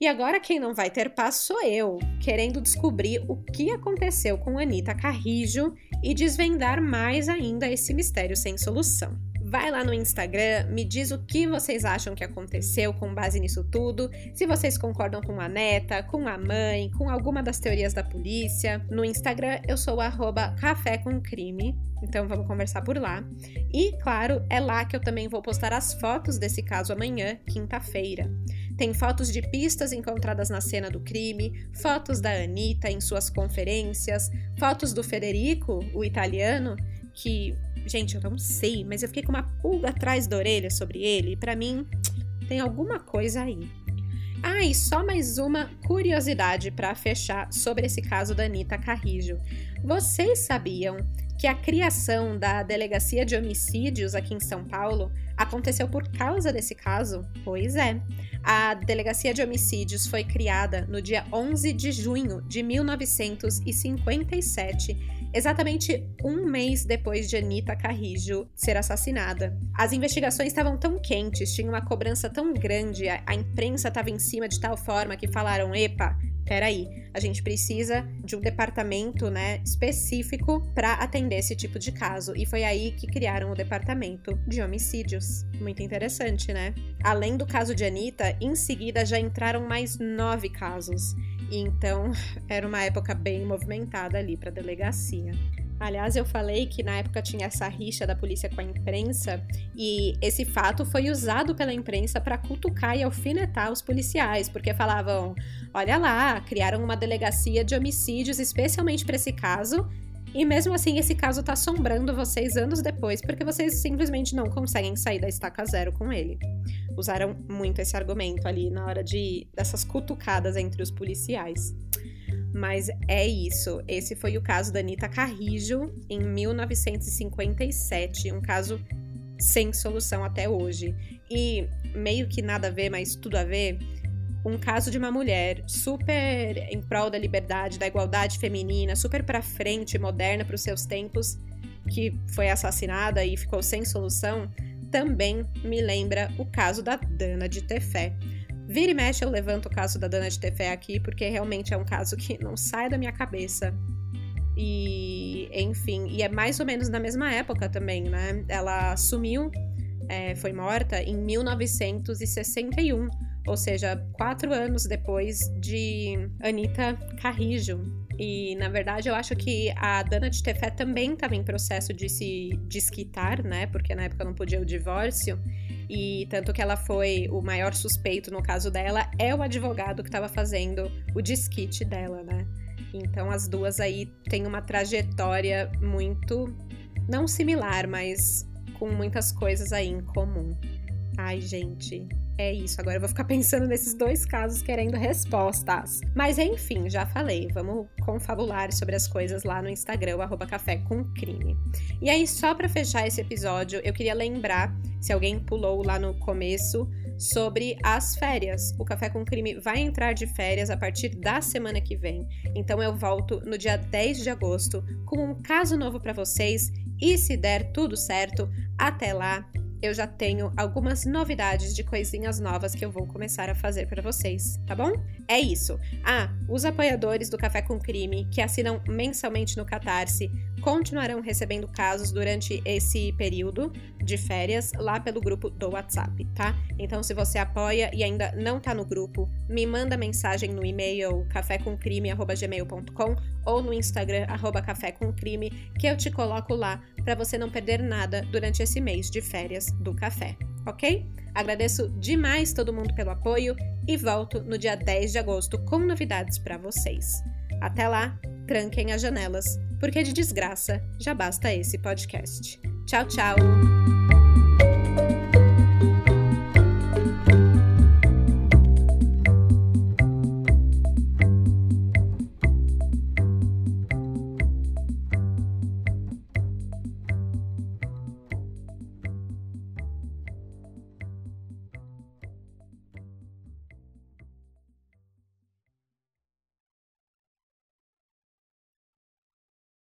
A: E agora quem não vai ter paz sou eu, querendo descobrir o que aconteceu com Anita Carrijo e desvendar mais ainda esse mistério sem solução. Vai lá no Instagram, me diz o que vocês acham que aconteceu com base nisso tudo, se vocês concordam com a neta, com a mãe, com alguma das teorias da polícia. No Instagram eu sou arroba café com crime, então vamos conversar por lá. E claro, é lá que eu também vou postar as fotos desse caso amanhã, quinta-feira. Tem fotos de pistas encontradas na cena do crime, fotos da Anitta em suas conferências, fotos do Federico, o italiano, que Gente, eu não sei, mas eu fiquei com uma pulga atrás da orelha sobre ele e para mim tem alguma coisa aí. Ah, e só mais uma curiosidade para fechar sobre esse caso da Anitta Carrijo. Vocês sabiam que a criação da Delegacia de Homicídios aqui em São Paulo aconteceu por causa desse caso? Pois é. A Delegacia de Homicídios foi criada no dia 11 de junho de 1957, exatamente um mês depois de Anita Carrijo ser assassinada. As investigações estavam tão quentes, tinha uma cobrança tão grande, a, a imprensa estava em cima de tal forma que falaram: epa, peraí, a gente precisa de um departamento né, específico para atender esse tipo de caso. E foi aí que criaram o departamento de homicídios. Muito interessante, né? Além do caso de Anitta, em seguida já entraram mais nove casos. Então era uma época bem movimentada ali para a delegacia. Aliás, eu falei que na época tinha essa rixa da polícia com a imprensa e esse fato foi usado pela imprensa para cutucar e alfinetar os policiais, porque falavam: olha lá, criaram uma delegacia de homicídios especialmente para esse caso. E mesmo assim, esse caso tá assombrando vocês anos depois, porque vocês simplesmente não conseguem sair da estaca zero com ele. Usaram muito esse argumento ali na hora de dessas cutucadas entre os policiais. Mas é isso. Esse foi o caso da Anitta Carrijo em 1957, um caso sem solução até hoje. E meio que nada a ver, mas tudo a ver. Um caso de uma mulher super em prol da liberdade, da igualdade feminina, super para frente, moderna para os seus tempos, que foi assassinada e ficou sem solução, também me lembra o caso da Dana de Tefé. Vira e mexe eu levanto o caso da Dana de Tefé aqui, porque realmente é um caso que não sai da minha cabeça. E, enfim, e é mais ou menos na mesma época também, né? Ela sumiu, é, foi morta em 1961, ou seja, quatro anos depois de Anita Carrijo. E, na verdade, eu acho que a Dana de Tefé também estava em processo de se desquitar, né? Porque na época não podia o divórcio. E tanto que ela foi o maior suspeito no caso dela é o advogado que estava fazendo o desquite dela, né? Então as duas aí têm uma trajetória muito não similar, mas com muitas coisas aí em comum. Ai, gente, é isso. Agora eu vou ficar pensando nesses dois casos querendo respostas. Mas enfim, já falei. Vamos confabular sobre as coisas lá no Instagram, arroba café com crime. E aí, só para fechar esse episódio, eu queria lembrar, se alguém pulou lá no começo, sobre as férias. O Café com Crime vai entrar de férias a partir da semana que vem. Então eu volto no dia 10 de agosto com um caso novo para vocês. E se der tudo certo, até lá eu já tenho algumas novidades de coisinhas novas que eu vou começar a fazer para vocês, tá bom? É isso. Ah, os apoiadores do Café com Crime que assinam mensalmente no Catarse continuarão recebendo casos durante esse período de férias lá pelo grupo do WhatsApp, tá? Então, se você apoia e ainda não tá no grupo, me manda mensagem no e-mail cafécomcrime@gmail.com ou no Instagram @cafécomcrime que eu te coloco lá para você não perder nada durante esse mês de férias do café, ok? Agradeço demais todo mundo pelo apoio e volto no dia 10 de agosto com novidades para vocês. Até lá, tranquem as janelas, porque de desgraça já basta esse podcast. Tchau, tchau!